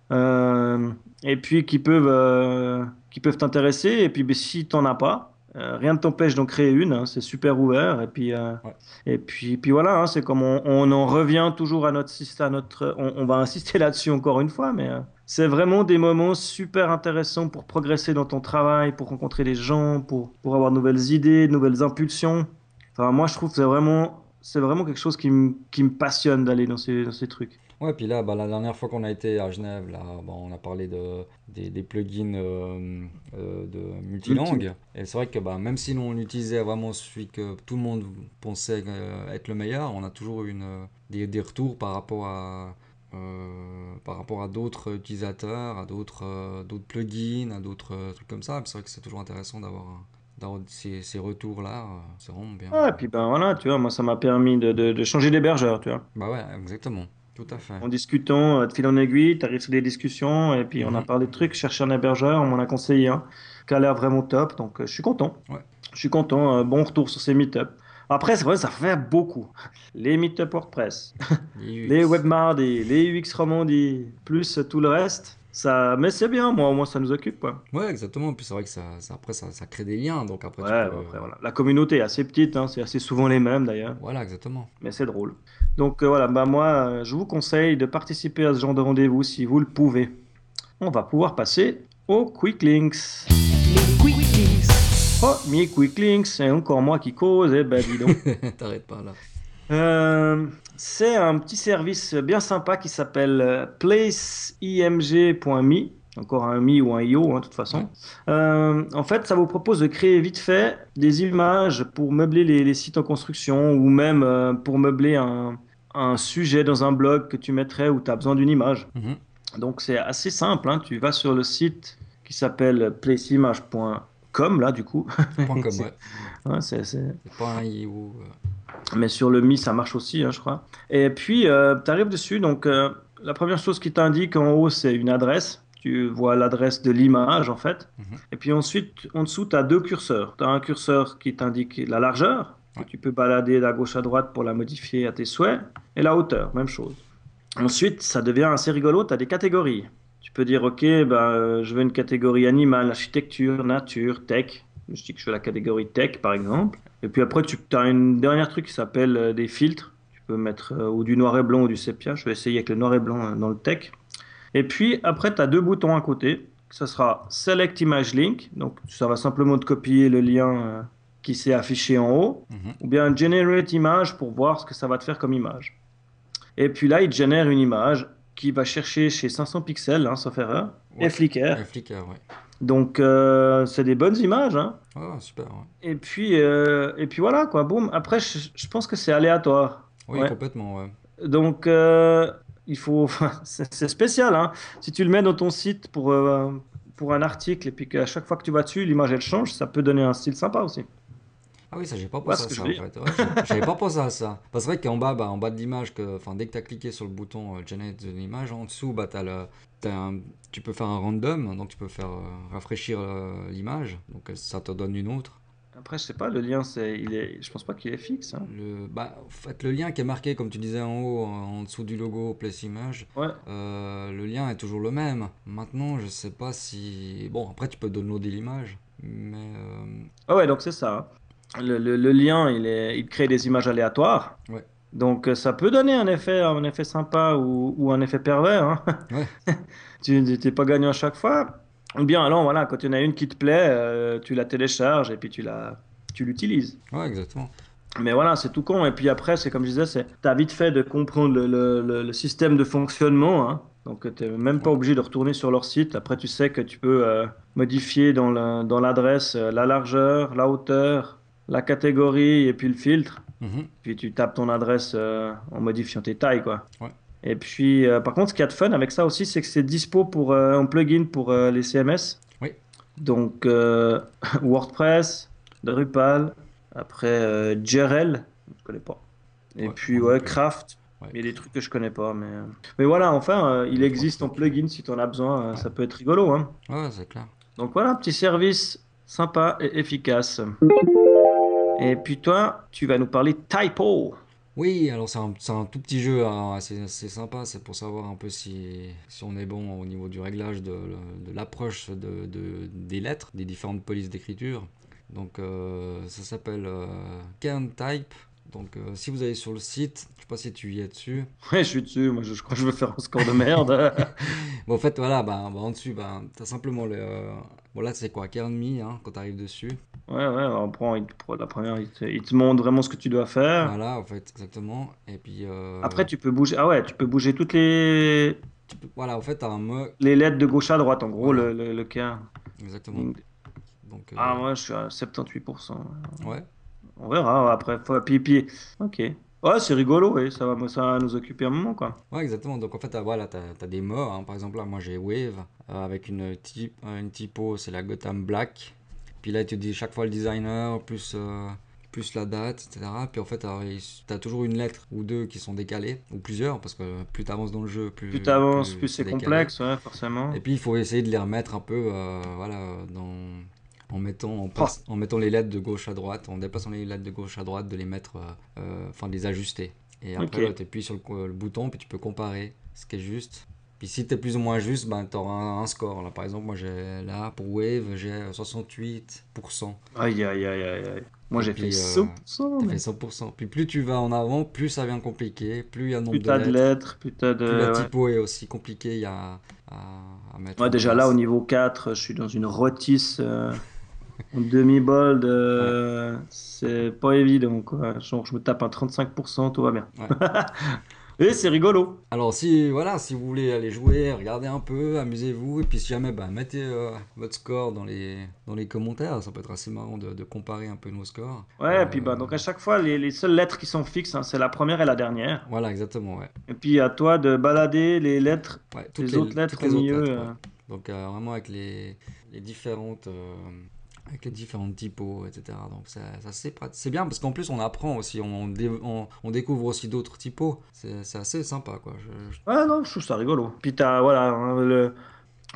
[SPEAKER 2] Et puis qui peuvent qui peuvent t'intéresser. Et puis ben, si tu n'en as pas, euh, rien ne t'empêche d'en créer une. hein, c'est super ouvert. Et puis, euh,
[SPEAKER 1] Ouais.
[SPEAKER 2] et puis, puis voilà, hein, c'est comme on, on en revient toujours à notre système. À notre, on, on va insister là-dessus encore une fois, mais euh, c'est vraiment des moments super intéressants pour progresser dans ton travail, pour rencontrer des gens, pour, pour avoir de nouvelles idées, de nouvelles impulsions. Enfin, moi, je trouve que c'est vraiment, c'est vraiment quelque chose qui me qui me passionne d'aller dans ces, dans ces trucs.
[SPEAKER 1] Ouais, puis là, bah, la dernière fois qu'on a été à Genève, là, bah, on a parlé de, des, des plugins euh, euh, de multilangue. Et c'est vrai que bah, même si nous, on utilisait vraiment celui que tout le monde pensait euh, être le meilleur, on a toujours eu une, des, des retours par rapport à, euh, par rapport à d'autres utilisateurs, à d'autres euh, d'autres plugins, à d'autres euh, trucs comme ça. C'est vrai que c'est toujours intéressant d'avoir ces, ces retours-là. C'est vraiment bien.
[SPEAKER 2] Ah, et puis ben voilà, tu vois, moi, ça m'a permis de, de, de changer d'hébergeur, tu vois.
[SPEAKER 1] Bah ouais, exactement. Tout à fait.
[SPEAKER 2] En discutant, euh, de fil en aiguille, tu arrives sur des discussions, et puis on a parlé de trucs, chercher un hébergeur, on m'en a conseillé un, qui a l'air vraiment top, donc euh, je suis content.
[SPEAKER 1] Ouais.
[SPEAKER 2] Je suis content, euh, bon retour sur ces meet-up. Après, c'est vrai, ça fait beaucoup. Les meet-up WordPress,
[SPEAKER 1] Les
[SPEAKER 2] les les UX Romandie, plus tout le reste. Ça... Mais c'est bien, moi, au moins ça nous occupe, quoi.
[SPEAKER 1] Ouais, exactement. Puis c'est vrai que ça, ça- après, ça, ça crée des liens. Donc après,
[SPEAKER 2] Ouais,
[SPEAKER 1] tu peux-
[SPEAKER 2] après, voilà. La communauté est assez petite, hein, c'est assez souvent les mêmes d'ailleurs.
[SPEAKER 1] Voilà, exactement.
[SPEAKER 2] mais c'est drôle. Donc euh, voilà, bah moi, euh, je vous conseille de participer à ce genre de rendez-vous si vous le pouvez. On va pouvoir passer aux Quick Links.
[SPEAKER 3] Les Quick Links.
[SPEAKER 2] Oh, Quick Links, c'est encore moi qui cause, eh ben dis donc.
[SPEAKER 1] T'arrêtes pas là.
[SPEAKER 2] Euh, c'est un petit service bien sympa qui s'appelle placeimg.me. Encore un mi ou un io, hein, de toute façon. Euh, en fait, ça vous propose de créer vite fait des images pour meubler les, les sites en construction ou même euh, pour meubler un, un sujet dans un blog que tu mettrais où tu as besoin d'une image.
[SPEAKER 1] Mhm.
[SPEAKER 2] Donc c'est assez simple, hein. tu vas sur le site qui s'appelle placeimage.com là du coup.
[SPEAKER 1] Point com, ouais.
[SPEAKER 2] Ouais, c'est- c'est-
[SPEAKER 1] C'est pas un i ou. euh,
[SPEAKER 2] mais sur le Mi, ça marche aussi, hein, je crois. Et puis, tu arrives dessus. Donc, euh, la première chose qui t'indique en haut, c'est une adresse. Tu vois l'adresse de l'image, en fait.
[SPEAKER 1] Mhm.
[SPEAKER 2] Et puis ensuite, en dessous, tu as deux curseurs. Tu as un curseur qui t'indique la largeur, tu peux balader de gauche à droite pour la modifier à tes souhaits. Et la hauteur, même chose. Ensuite, ça devient assez rigolo. Tu as des catégories. Tu peux dire, OK, euh, je veux une catégorie animale, architecture, nature, tech. Je dis que je fais la catégorie tech, par exemple. Et puis après, tu as une dernière truc qui s'appelle euh, des filtres. Tu peux mettre euh, ou du noir et blanc ou du sépia. Je vais essayer avec le noir et blanc dans le tech. Et puis après, tu as deux boutons à côté. Ça sera Select Image Link. Donc ça va simplement te copier le lien qui s'est affiché en haut.
[SPEAKER 1] Mhm.
[SPEAKER 2] Ou bien Generate Image pour voir ce que ça va te faire comme image. Et puis là, il génère une image qui va chercher chez 500 pixels, hein, sauf erreur,
[SPEAKER 1] Ouais.
[SPEAKER 2] et Flickr.
[SPEAKER 1] Ouais, Flickr, ouais.
[SPEAKER 2] Donc euh, c'est des bonnes images. Hein.
[SPEAKER 1] Ah, super, ouais.
[SPEAKER 2] Et puis, euh, et puis voilà, quoi, boum. Après, je, je pense que c'est aléatoire.
[SPEAKER 1] Oui, complètement, ouais.
[SPEAKER 2] Donc, euh, il faut. c'est spécial, hein. Si tu le mets dans ton site pour, pour un article et puis qu'à chaque fois que tu vas dessus, l'image elle change, ça peut donner un style sympa aussi.
[SPEAKER 1] Ah oui, ça, j'ai pas pensé à ça, en fait. Ouais, J'avais pas pensé à ça. Parce que c'est vrai qu'en bas, bah, en bas de l'image, enfin, dès que tu as cliqué sur le bouton euh, Generate de l'image, en dessous, bah, le, t'as un- tu peux faire un random, donc tu peux faire euh, rafraîchir euh, l'image, donc ça te donne une autre.
[SPEAKER 2] Après, je sais pas, le lien, c'est, il est, je pense pas qu'il est fixe. hein.
[SPEAKER 1] Le, bah, en fait, le lien qui est marqué, comme tu disais en haut, en dessous du logo Place Image,
[SPEAKER 2] Ouais.
[SPEAKER 1] euh, le lien est toujours le même. Maintenant, je sais pas si. Bon, après, tu peux downloader l'image, mais. euh,
[SPEAKER 2] Ah ouais, donc c'est ça. hein. Le, le- le lien, il, est, il crée des images aléatoires.
[SPEAKER 1] Ouais.
[SPEAKER 2] Donc euh, ça peut donner un effet, un effet sympa ou, ou un effet pervers. hein.
[SPEAKER 1] Ouais.
[SPEAKER 2] tu n'es pas gagnant à chaque fois. Ou bien alors voilà, quand il y en a une qui te plaît, euh, tu la télécharges et puis tu la, tu l'utilises.
[SPEAKER 1] Ouais, exactement.
[SPEAKER 2] Mais voilà, c'est tout con. Et puis après, c'est comme je disais, c'est t'as vite fait de comprendre le, le- le- le système de fonctionnement. hein. Donc tu n'es même pas obligé de retourner sur leur site. Après, tu sais que tu peux euh, modifier dans la- dans l'adresse euh, la largeur, la hauteur, la catégorie et puis le filtre.
[SPEAKER 1] Mhm.
[SPEAKER 2] Puis tu tapes ton adresse euh, en modifiant tes tailles, quoi.
[SPEAKER 1] Ouais.
[SPEAKER 2] Et puis, euh, par contre, ce qu'il y a de fun avec ça aussi, c'est que c'est dispo pour, euh, en plugin pour euh, les CMS.
[SPEAKER 1] Oui.
[SPEAKER 2] Donc, euh, WordPress, Drupal, après euh, JRL, je connais pas. Et
[SPEAKER 1] Ouais,
[SPEAKER 2] puis, ouais. Craft.
[SPEAKER 1] Ouais.
[SPEAKER 2] Il y a des trucs que je connais pas, mais, euh, mais voilà, enfin, euh, il existe en plugin si tu en as besoin, euh, ça peut être rigolo. Hein.
[SPEAKER 1] Ouais, c'est clair.
[SPEAKER 2] Donc voilà, petit service sympa et efficace. Et puis toi, tu vas nous parler Typo.
[SPEAKER 1] Oui, alors c'est un, c'est un tout petit jeu, hein, assez, assez sympa, c'est pour savoir un peu si, si on est bon au niveau du réglage de, de l'approche de, de- des lettres, des différentes polices d'écriture. Donc euh, ça s'appelle euh, Type. Donc euh, si vous allez sur le site, je sais pas si tu y es dessus.
[SPEAKER 2] Ouais, je suis dessus. Moi, je, je crois que je veux faire un score de merde.
[SPEAKER 1] Bon, en fait, voilà, bah, bah, en dessus, bah, tu as simplement le... bon là c'est quoi, Kern Me, hein, quand tu arrives dessus?
[SPEAKER 2] ouais, ouais, on prend la première, il te, il te montre vraiment ce que tu dois faire.
[SPEAKER 1] Voilà, en fait, exactement. Et puis... euh,
[SPEAKER 2] Après, tu peux bouger. Ah ouais, tu peux bouger toutes les,
[SPEAKER 1] tu peux- Voilà, en fait, un
[SPEAKER 2] les lettres de gauche à droite, en gros,
[SPEAKER 1] Voilà.
[SPEAKER 2] le, le, le cas.
[SPEAKER 1] Exactement. Donc, euh,
[SPEAKER 2] Ah, moi, je suis à 78%.
[SPEAKER 1] ouais.
[SPEAKER 2] On verra après. Faut- Puis, puis, ok. Ouais, c'est rigolo, ouais, ça va, ça va nous occuper un moment, quoi.
[SPEAKER 1] Ouais, exactement. Donc en fait, t'as- voilà, tu as, des mots. hein. Par exemple, là, moi j'ai Wave euh, avec une, type, une typo, c'est la Gotham Black. Puis là, te dit chaque fois le designer, plus, euh, plus la date, etc. Puis en fait, tu as toujours une lettre ou deux qui sont décalées, ou plusieurs, parce que plus tu avances dans le jeu, plus,
[SPEAKER 2] Plus t'avances, plus c'est complexe, ouais, forcément.
[SPEAKER 1] Et puis il faut essayer de les remettre un peu euh, voilà, dans, en, mettant, en, passe- en mettant les lettres de gauche à droite, en déplaçant les lettres de gauche à droite, de les mettre, euh, euh, enfin de les ajuster. Et après,
[SPEAKER 2] Ok.
[SPEAKER 1] tu appuies sur le, le bouton, puis tu peux comparer ce qui est juste. Puis si tu es plus ou moins juste, ben, tu auras un, un score. Là, par exemple, moi, j'ai là, pour Wave, j'ai 68%.
[SPEAKER 2] Aïe, aïe, aïe, aïe, aïe. Moi, j'ai fait
[SPEAKER 1] euh,
[SPEAKER 2] 100%.
[SPEAKER 1] Tu
[SPEAKER 2] mais
[SPEAKER 1] fait 100%. Puis plus tu vas en avant, plus ça devient compliqué, plus il y a nombre
[SPEAKER 2] Plus
[SPEAKER 1] de
[SPEAKER 2] t'as de
[SPEAKER 1] lettres.
[SPEAKER 2] lettres, plus de.
[SPEAKER 1] Plus la
[SPEAKER 2] ouais.
[SPEAKER 1] typo est aussi compliquée a à, à mettre.
[SPEAKER 2] Ouais, déjà
[SPEAKER 1] place.
[SPEAKER 2] là, au niveau 4, je suis dans une rôtisse euh, demi-bold. euh, C'est pas évident, quoi. Genre, je me tape un 35%, tout va bien.
[SPEAKER 1] Ouais.
[SPEAKER 2] Et c'est rigolo.
[SPEAKER 1] Alors si voilà, si vous voulez aller jouer, regardez un peu, amusez-vous, et puis si jamais, bah, mettez euh, votre score dans les, dans les commentaires, ça peut être assez marrant de, de comparer un peu nos scores.
[SPEAKER 2] Ouais,
[SPEAKER 1] Euh,
[SPEAKER 2] et puis bah, donc à chaque fois, les, les seules lettres qui sont fixes, hein, c'est la première et la dernière.
[SPEAKER 1] Voilà, exactement, ouais.
[SPEAKER 2] Et puis à toi de balader les lettres,
[SPEAKER 1] ouais
[SPEAKER 2] les, autres lettres au
[SPEAKER 1] les
[SPEAKER 2] milieu.
[SPEAKER 1] lettres,
[SPEAKER 2] euh.
[SPEAKER 1] Donc euh, vraiment avec les, les différentes... avec les différentes typos, etc. Donc ça, ça c'est bien parce qu'en plus on apprend aussi, on, dé- on, on découvre aussi d'autres typos. C'est assez sympa quoi. Je- je-
[SPEAKER 2] Ouais, non, je trouve ça rigolo. Puis t'as, voilà, hein, le,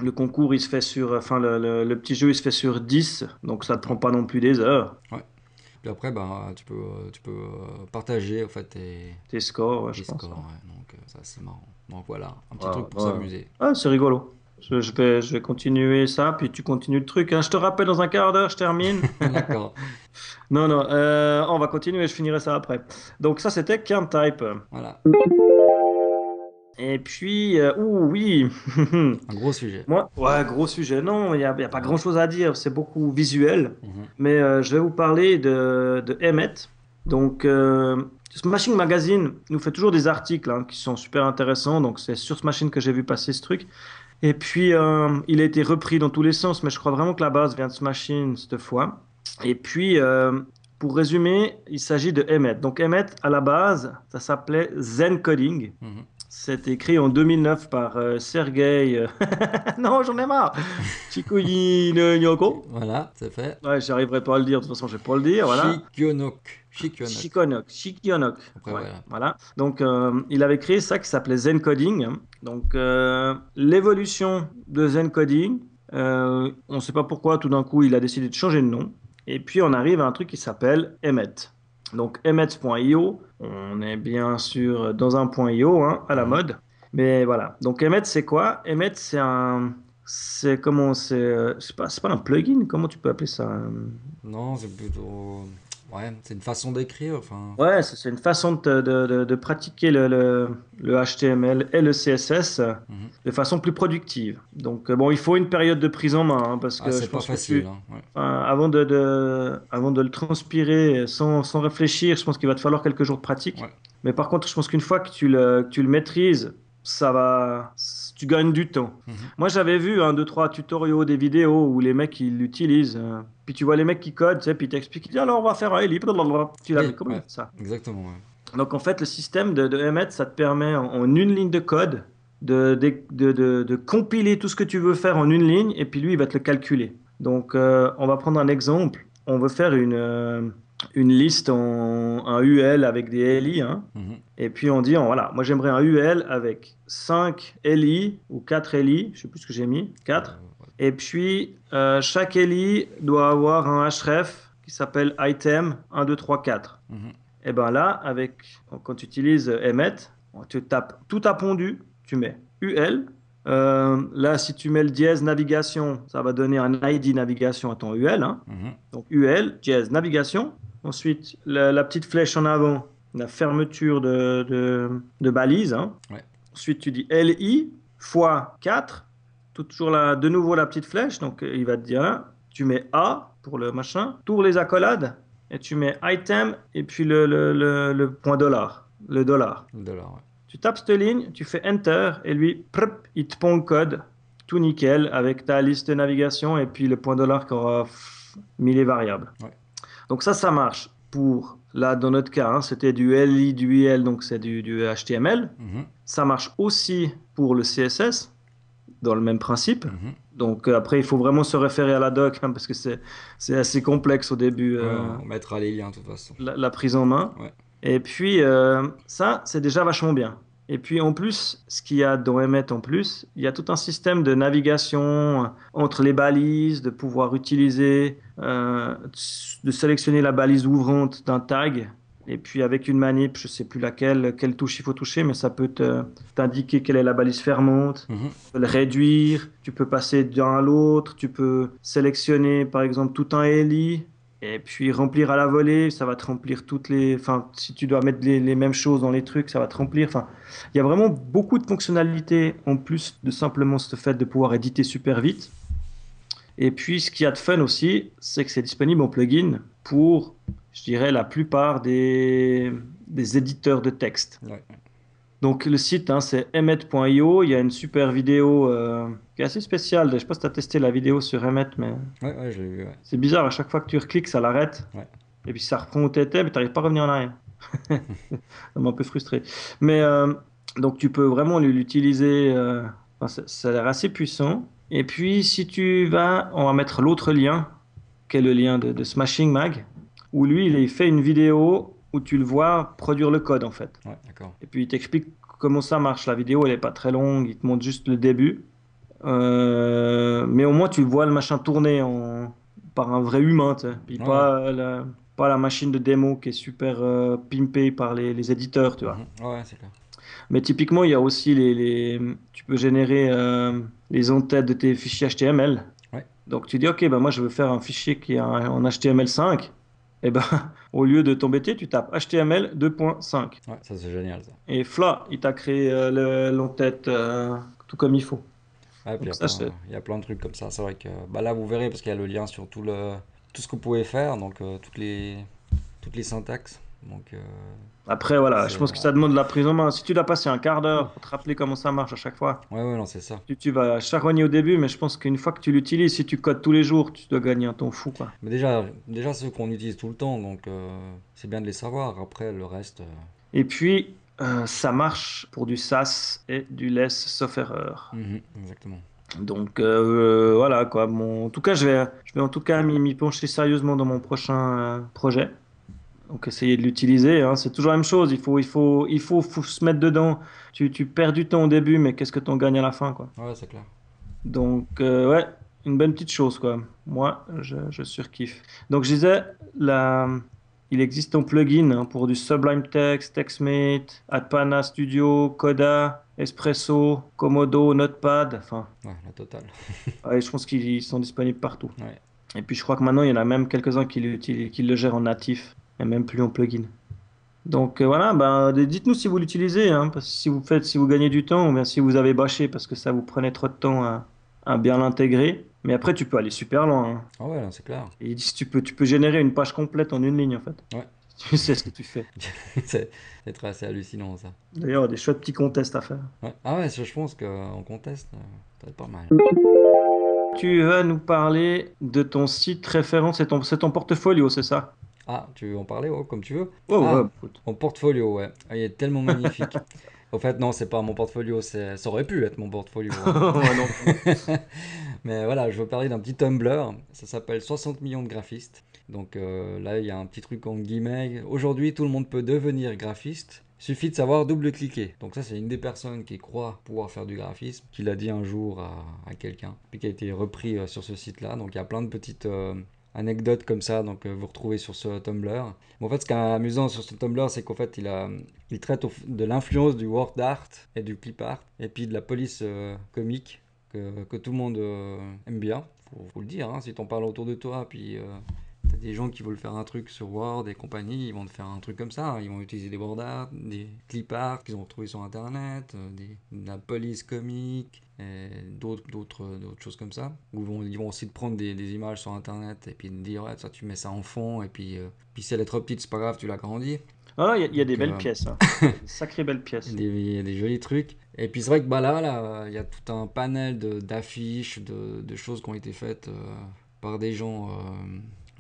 [SPEAKER 2] le concours, il se fait sur, enfin, le, le- le petit jeu, il se fait sur 10, donc ça te prend pas non plus des heures,
[SPEAKER 1] Puis après, bah, tu peux, tu peux euh, partager en fait tes,
[SPEAKER 2] tes scores, ouais,
[SPEAKER 1] tes
[SPEAKER 2] je pense.
[SPEAKER 1] scores. ouais. Donc euh, ça c'est marrant. Donc voilà, un petit
[SPEAKER 2] Ouais,
[SPEAKER 1] truc pour
[SPEAKER 2] ouais.
[SPEAKER 1] s'amuser.
[SPEAKER 2] Ah, c'est rigolo. Je, je vais, je vais continuer ça, puis tu continues le truc. hein. Je te rappelle dans un quart d'heure, je termine.
[SPEAKER 1] D'accord.
[SPEAKER 2] non, non, euh, on va continuer, je finirai ça après. Donc ça, c'était CamType.
[SPEAKER 1] Voilà.
[SPEAKER 2] Et puis, euh, ouh, oui.
[SPEAKER 1] Un gros sujet.
[SPEAKER 2] Moi, ouais, gros sujet. Non, il n'y a, pas grand-chose à dire. C'est beaucoup visuel.
[SPEAKER 1] Mhm.
[SPEAKER 2] Mais euh, je vais vous parler de, de Emmet. Donc, euh, Smashing Magazine nous fait toujours des articles hein, qui sont super intéressants. Donc, c'est sur Smashing que j'ai vu passer ce truc. Et puis, euh, il a été repris dans tous les sens, mais je crois vraiment que la base vient de Smashing cette fois. Et puis, euh, pour résumer, il s'agit de Emmet. Donc, Emmet, à la base, ça s'appelait Zen Coding.
[SPEAKER 1] Mhm.
[SPEAKER 2] C'est écrit en 2009 par euh, Sergei. non, j'en ai marre. Chikuyi Nyoko.
[SPEAKER 1] Voilà, c'est fait.
[SPEAKER 2] Ouais, j'arriverai pas à le dire, de toute façon, je vais pas le dire. Voilà.
[SPEAKER 1] Shikionok. Shikionok.
[SPEAKER 2] Shikonok. Shikionok.
[SPEAKER 1] Après,
[SPEAKER 2] Ouais,
[SPEAKER 1] voilà.
[SPEAKER 2] voilà. Donc, euh, il avait créé ça qui s'appelait Zen Coding. Donc, euh, l'évolution de Zen Coding, euh, on ne sait pas pourquoi, tout d'un coup, il a décidé de changer de nom. Et puis, on arrive à un truc qui s'appelle Emmet. Donc, Emmet.io, on est bien sûr dans un point .io, hein, à la mode. Mais voilà. Donc, Emmet, c'est quoi? Emmet, c'est un. C'est comment C'est euh, pas, pas un plugin? Comment tu peux appeler ça un-
[SPEAKER 1] Non, c'est plutôt. Ouais, c'est une façon d'écrire. Enfin.
[SPEAKER 2] Ouais, c'est une façon de, de- de- de pratiquer le, le- le HTML et le CSS
[SPEAKER 1] Mhm.
[SPEAKER 2] de façon plus productive. Donc, euh, bon, il faut une période de prise en main, hein, parce que
[SPEAKER 1] Ah, c'est pas facile.
[SPEAKER 2] tu-
[SPEAKER 1] hein, ouais.
[SPEAKER 2] avant, de, de- avant de le transpirer sans, sans réfléchir, je pense qu'il va te falloir quelques jours de pratique.
[SPEAKER 1] Ouais.
[SPEAKER 2] Mais par contre, je pense qu'une fois que tu le, que tu le maîtrises, ça va, tu gagnes du temps.
[SPEAKER 1] Mhm.
[SPEAKER 2] Moi, j'avais vu un, deux, trois tutoriaux, des vidéos où les mecs ils l'utilisent. euh, puis tu vois les mecs qui codent, tu sais, puis ils t'expliquent, ils disent, alors on va faire un elip, blablabla. Tu l'as mais comment
[SPEAKER 1] ouais.
[SPEAKER 2] ça
[SPEAKER 1] Exactement. ouais.
[SPEAKER 2] donc en fait, le système de, de Emmet, ça te permet en, en une ligne de code de, de, de- de- de compiler tout ce que tu veux faire en une ligne et puis lui, il va te le calculer. Donc euh, on va prendre un exemple. On veut faire une, euh, une liste en un UL avec des LI. hein.
[SPEAKER 1] Mhm.
[SPEAKER 2] et puis on dit, oh, voilà, moi j'aimerais un UL avec 5 LI ou 4 LI, je sais plus ce que j'ai mis, 4.
[SPEAKER 1] Euh, ouais.
[SPEAKER 2] Et puis, euh, chaque LI doit avoir un href qui s'appelle item 1, 2, 3, 4.
[SPEAKER 1] Mhm.
[SPEAKER 2] Et ben là, avec, quand tu utilises Emmet, tu tapes tout à pondu, tu mets UL. Euh, là, si tu mets le dièse navigation, ça va donner un ID navigation à ton UL. hein.
[SPEAKER 1] Mhm.
[SPEAKER 2] Donc UL, dièse navigation. Ensuite, la, la petite flèche en avant, la fermeture de, de, de balise. hein.
[SPEAKER 1] Ouais.
[SPEAKER 2] Ensuite, tu dis LI fois 4. Tout- Toujours la, de nouveau la petite flèche. Donc, il va te dire là, tu mets A pour le machin. Tour les accolades. Et tu mets item et puis le, le, le, le point dollar. Le dollar.
[SPEAKER 1] Le dollar, ouais.
[SPEAKER 2] Tu tapes cette ligne, tu fais Enter et lui, prp, il te pond le code. Tout nickel avec ta liste de navigation et puis le point dollar qui aura mis les variables.
[SPEAKER 1] Ouais.
[SPEAKER 2] Donc ça, ça marche pour, là dans notre cas, hein, c'était du LI, du IL, donc c'est du, du HTML.
[SPEAKER 1] Mhm.
[SPEAKER 2] Ça marche aussi pour le CSS, dans le même principe.
[SPEAKER 1] Mhm.
[SPEAKER 2] Donc euh, après, il faut vraiment se référer à la doc hein, parce que c'est c'est assez complexe au début. euh,
[SPEAKER 1] Ouais, on mettra les liens de toute façon.
[SPEAKER 2] la, la prise en main.
[SPEAKER 1] Ouais.
[SPEAKER 2] Et puis, euh, ça, c'est déjà vachement bien. Et puis, en plus, ce qu'il y a dans Emmet en plus, il y a tout un système de navigation euh, entre les balises, de pouvoir utiliser, euh, de sélectionner la balise ouvrante d'un tag. Et puis, avec une manip, je sais plus laquelle, quelle touche il faut toucher, mais ça peut t'indiquer quelle est la balise fermante. Tu peux le réduire, tu peux passer d'un à l'autre, tu peux sélectionner par exemple tout un LI et puis remplir à la volée, ça va te remplir toutes les. Enfin, si tu dois mettre les, mêmes choses dans les trucs, ça va te remplir. Enfin, il y a vraiment beaucoup de fonctionnalités en plus de simplement ce fait de pouvoir éditer super vite. Et puis, ce qu'il y a de fun aussi, c'est que c'est disponible en plugin pour, je dirais, la plupart des, des éditeurs de texte.
[SPEAKER 1] Ouais.
[SPEAKER 2] Donc le site, hein, c'est emmet.io. Il y a une super vidéo euh, qui est assez spéciale. Je sais pas si tu as testé la vidéo sur Emmet, mais
[SPEAKER 1] Ouais, ouais, je l'ai vu. Ouais.
[SPEAKER 2] c'est bizarre. À chaque fois que tu recliques, ça l'arrête.
[SPEAKER 1] Ouais.
[SPEAKER 2] Et puis ça reprend où tu étais, mais tu n'arrives pas à revenir en arrière. ça m'a un peu frustré. Mais euh, donc tu peux vraiment l'utiliser. euh, enfin, ça a l'air assez puissant. Et puis si tu vas, on va mettre l'autre lien, qui est le lien de, de Smashing Mag, où lui, il fait une vidéo où tu le vois produire le code en fait.
[SPEAKER 1] Ouais.
[SPEAKER 2] Et puis il t'explique comment ça marche. La vidéo, elle est pas très longue, il te montre juste le début. Euh, mais au moins, tu vois le machin tourner en... par un vrai humain. Puis
[SPEAKER 1] Ouais.
[SPEAKER 2] pas, la... pas la machine de démo qui est super euh, pimpée par les, les éditeurs, tu vois.
[SPEAKER 1] Mhm. Ouais, c'est clair.
[SPEAKER 2] Mais typiquement, il y a aussi les, les- tu peux générer euh, les entêtes de tes fichiers HTML. Donc tu dis, ok, bah moi je veux faire un fichier qui est en HTML5. Et ben, au lieu de t'embêter, tu tapes HTML 2.5.
[SPEAKER 1] Ouais, ça c'est génial ça.
[SPEAKER 2] Et fla, il t'a créé euh, le- l'entête euh, tout comme il faut.
[SPEAKER 1] Ouais, puis il y, a
[SPEAKER 2] ça,
[SPEAKER 1] plein-
[SPEAKER 2] c'est-
[SPEAKER 1] il y a plein de trucs comme ça. C'est vrai que bah là vous verrez parce qu'il y a le lien sur tout, le, tout ce que vous pouvez faire, donc euh, toutes, les, toutes les syntaxes. Donc, euh,
[SPEAKER 2] Après, voilà, je pense que ça demande de la prise en main. Si tu dois passer un quart d'heure pour te rappeler comment ça marche à chaque fois,
[SPEAKER 1] ouais, ouais, non, c'est ça.
[SPEAKER 2] tu, tu vas charogner au début, mais je pense qu'une fois que tu l'utilises, si tu codes tous les jours, tu dois gagner un temps fou, quoi.
[SPEAKER 1] Mais déjà, déjà ceux qu'on utilise tout le temps, donc euh, c'est bien de les savoir. Après, le reste. euh,
[SPEAKER 2] Et puis, ça marche pour du SAS et du less sauf erreur.
[SPEAKER 1] mhm, exactement.
[SPEAKER 2] Donc euh, voilà quoi. Bon, en tout cas, je vais, je vais en tout cas m'y m'y pencher sérieusement dans mon prochain euh, projet. Donc essayer de l'utiliser. hein. C'est toujours la même chose. Il faut, il faut, il faut, faut se mettre dedans. Tu, tu perds du temps au début, mais qu'est-ce que tu en gagnes à la fin quoi?
[SPEAKER 1] Ouais, c'est clair.
[SPEAKER 2] Donc euh, ouais, une bonne petite chose quoi. Moi, je, je surkiffe. Donc je disais, la, il existe un plugin hein, pour du Sublime Text, TextMate, Adpana Studio, Coda, Espresso, Komodo, Notepad. Enfin.
[SPEAKER 1] Ouais, la totale.
[SPEAKER 2] Ouais, je pense qu'ils sont disponibles partout.
[SPEAKER 1] Ouais.
[SPEAKER 2] Et puis je crois que maintenant il y en a même quelques-uns qui le gèrent en natif et même plus en plugin. Donc euh, voilà, ben, dites-nous si vous l'utilisez, hein, parce que si vous faites, si vous gagnez du temps, ou bien si vous avez bâché parce que ça vous prenait trop de temps à, à bien l'intégrer. Mais après tu peux aller super loin. hein.
[SPEAKER 1] Ah ouais, c'est clair.
[SPEAKER 2] Et tu peux, tu peux générer une page complète en une ligne en fait.
[SPEAKER 1] Ouais.
[SPEAKER 2] Tu sais ce que tu fais.
[SPEAKER 1] c'est assez hallucinant ça.
[SPEAKER 2] D'ailleurs, des chouettes petits contests à faire.
[SPEAKER 1] Ouais. Ah ouais, je pense qu'en contest, euh, ça va être pas mal.
[SPEAKER 2] Tu vas nous parler de ton site référent, c'est ton, c'est ton portfolio, c'est ça?
[SPEAKER 1] Ah, tu veux en parler oh, comme tu veux?
[SPEAKER 2] Oh,
[SPEAKER 1] Ah.
[SPEAKER 2] ouais,
[SPEAKER 1] portfolio, ouais. Ah, il est tellement magnifique. Au fait, non, c'est pas mon portfolio, ça aurait pu être mon portfolio. hein. Mais voilà, je veux parler d'un petit Tumblr. Ça s'appelle 60 millions de graphistes. Donc euh, là, il y a un petit truc en guillemets. Aujourd'hui, tout le monde peut devenir graphiste. Suffit de savoir double-cliquer. Donc ça, c'est une des personnes qui croit pouvoir faire du graphisme, qui l'a dit un jour à, à quelqu'un, puis qui a été repris euh, sur ce site-là. Donc il y a plein de petites euh, anecdotes comme ça, donc euh, vous retrouvez sur ce Tumblr. Mais en fait, ce qui est amusant sur ce Tumblr, c'est qu'en fait, il, a, il traite de l'influence du word art et du clip art, et puis de la police euh, comique que, que tout le monde euh, aime bien. Faut, faut le dire, hein, si t'en parles autour de toi, puis des gens qui veulent faire un truc sur Word et compagnie, ils vont te faire un truc comme ça. Ils vont utiliser des word art, des clip art qu'ils ont retrouvés sur internet, euh, des, de la police comique, d'autres, d'autres, choses comme ça. Ils vont, ils vont aussi te prendre des, des images sur internet et puis te dire, ouais, ça tu mets ça en fond, et puis, euh, puis si elle est trop petite, c'est pas grave, tu l'agrandis.
[SPEAKER 2] Ah, il y, a- il y a des
[SPEAKER 1] Donc,
[SPEAKER 2] belles
[SPEAKER 1] euh,
[SPEAKER 2] pièces. Hein. Sacrées belles pièces.
[SPEAKER 1] Il y a des, jolis trucs. Et puis c'est vrai que bah là, là, il y a tout un panel d'affiches, de, de choses qui ont été faites euh, par des gens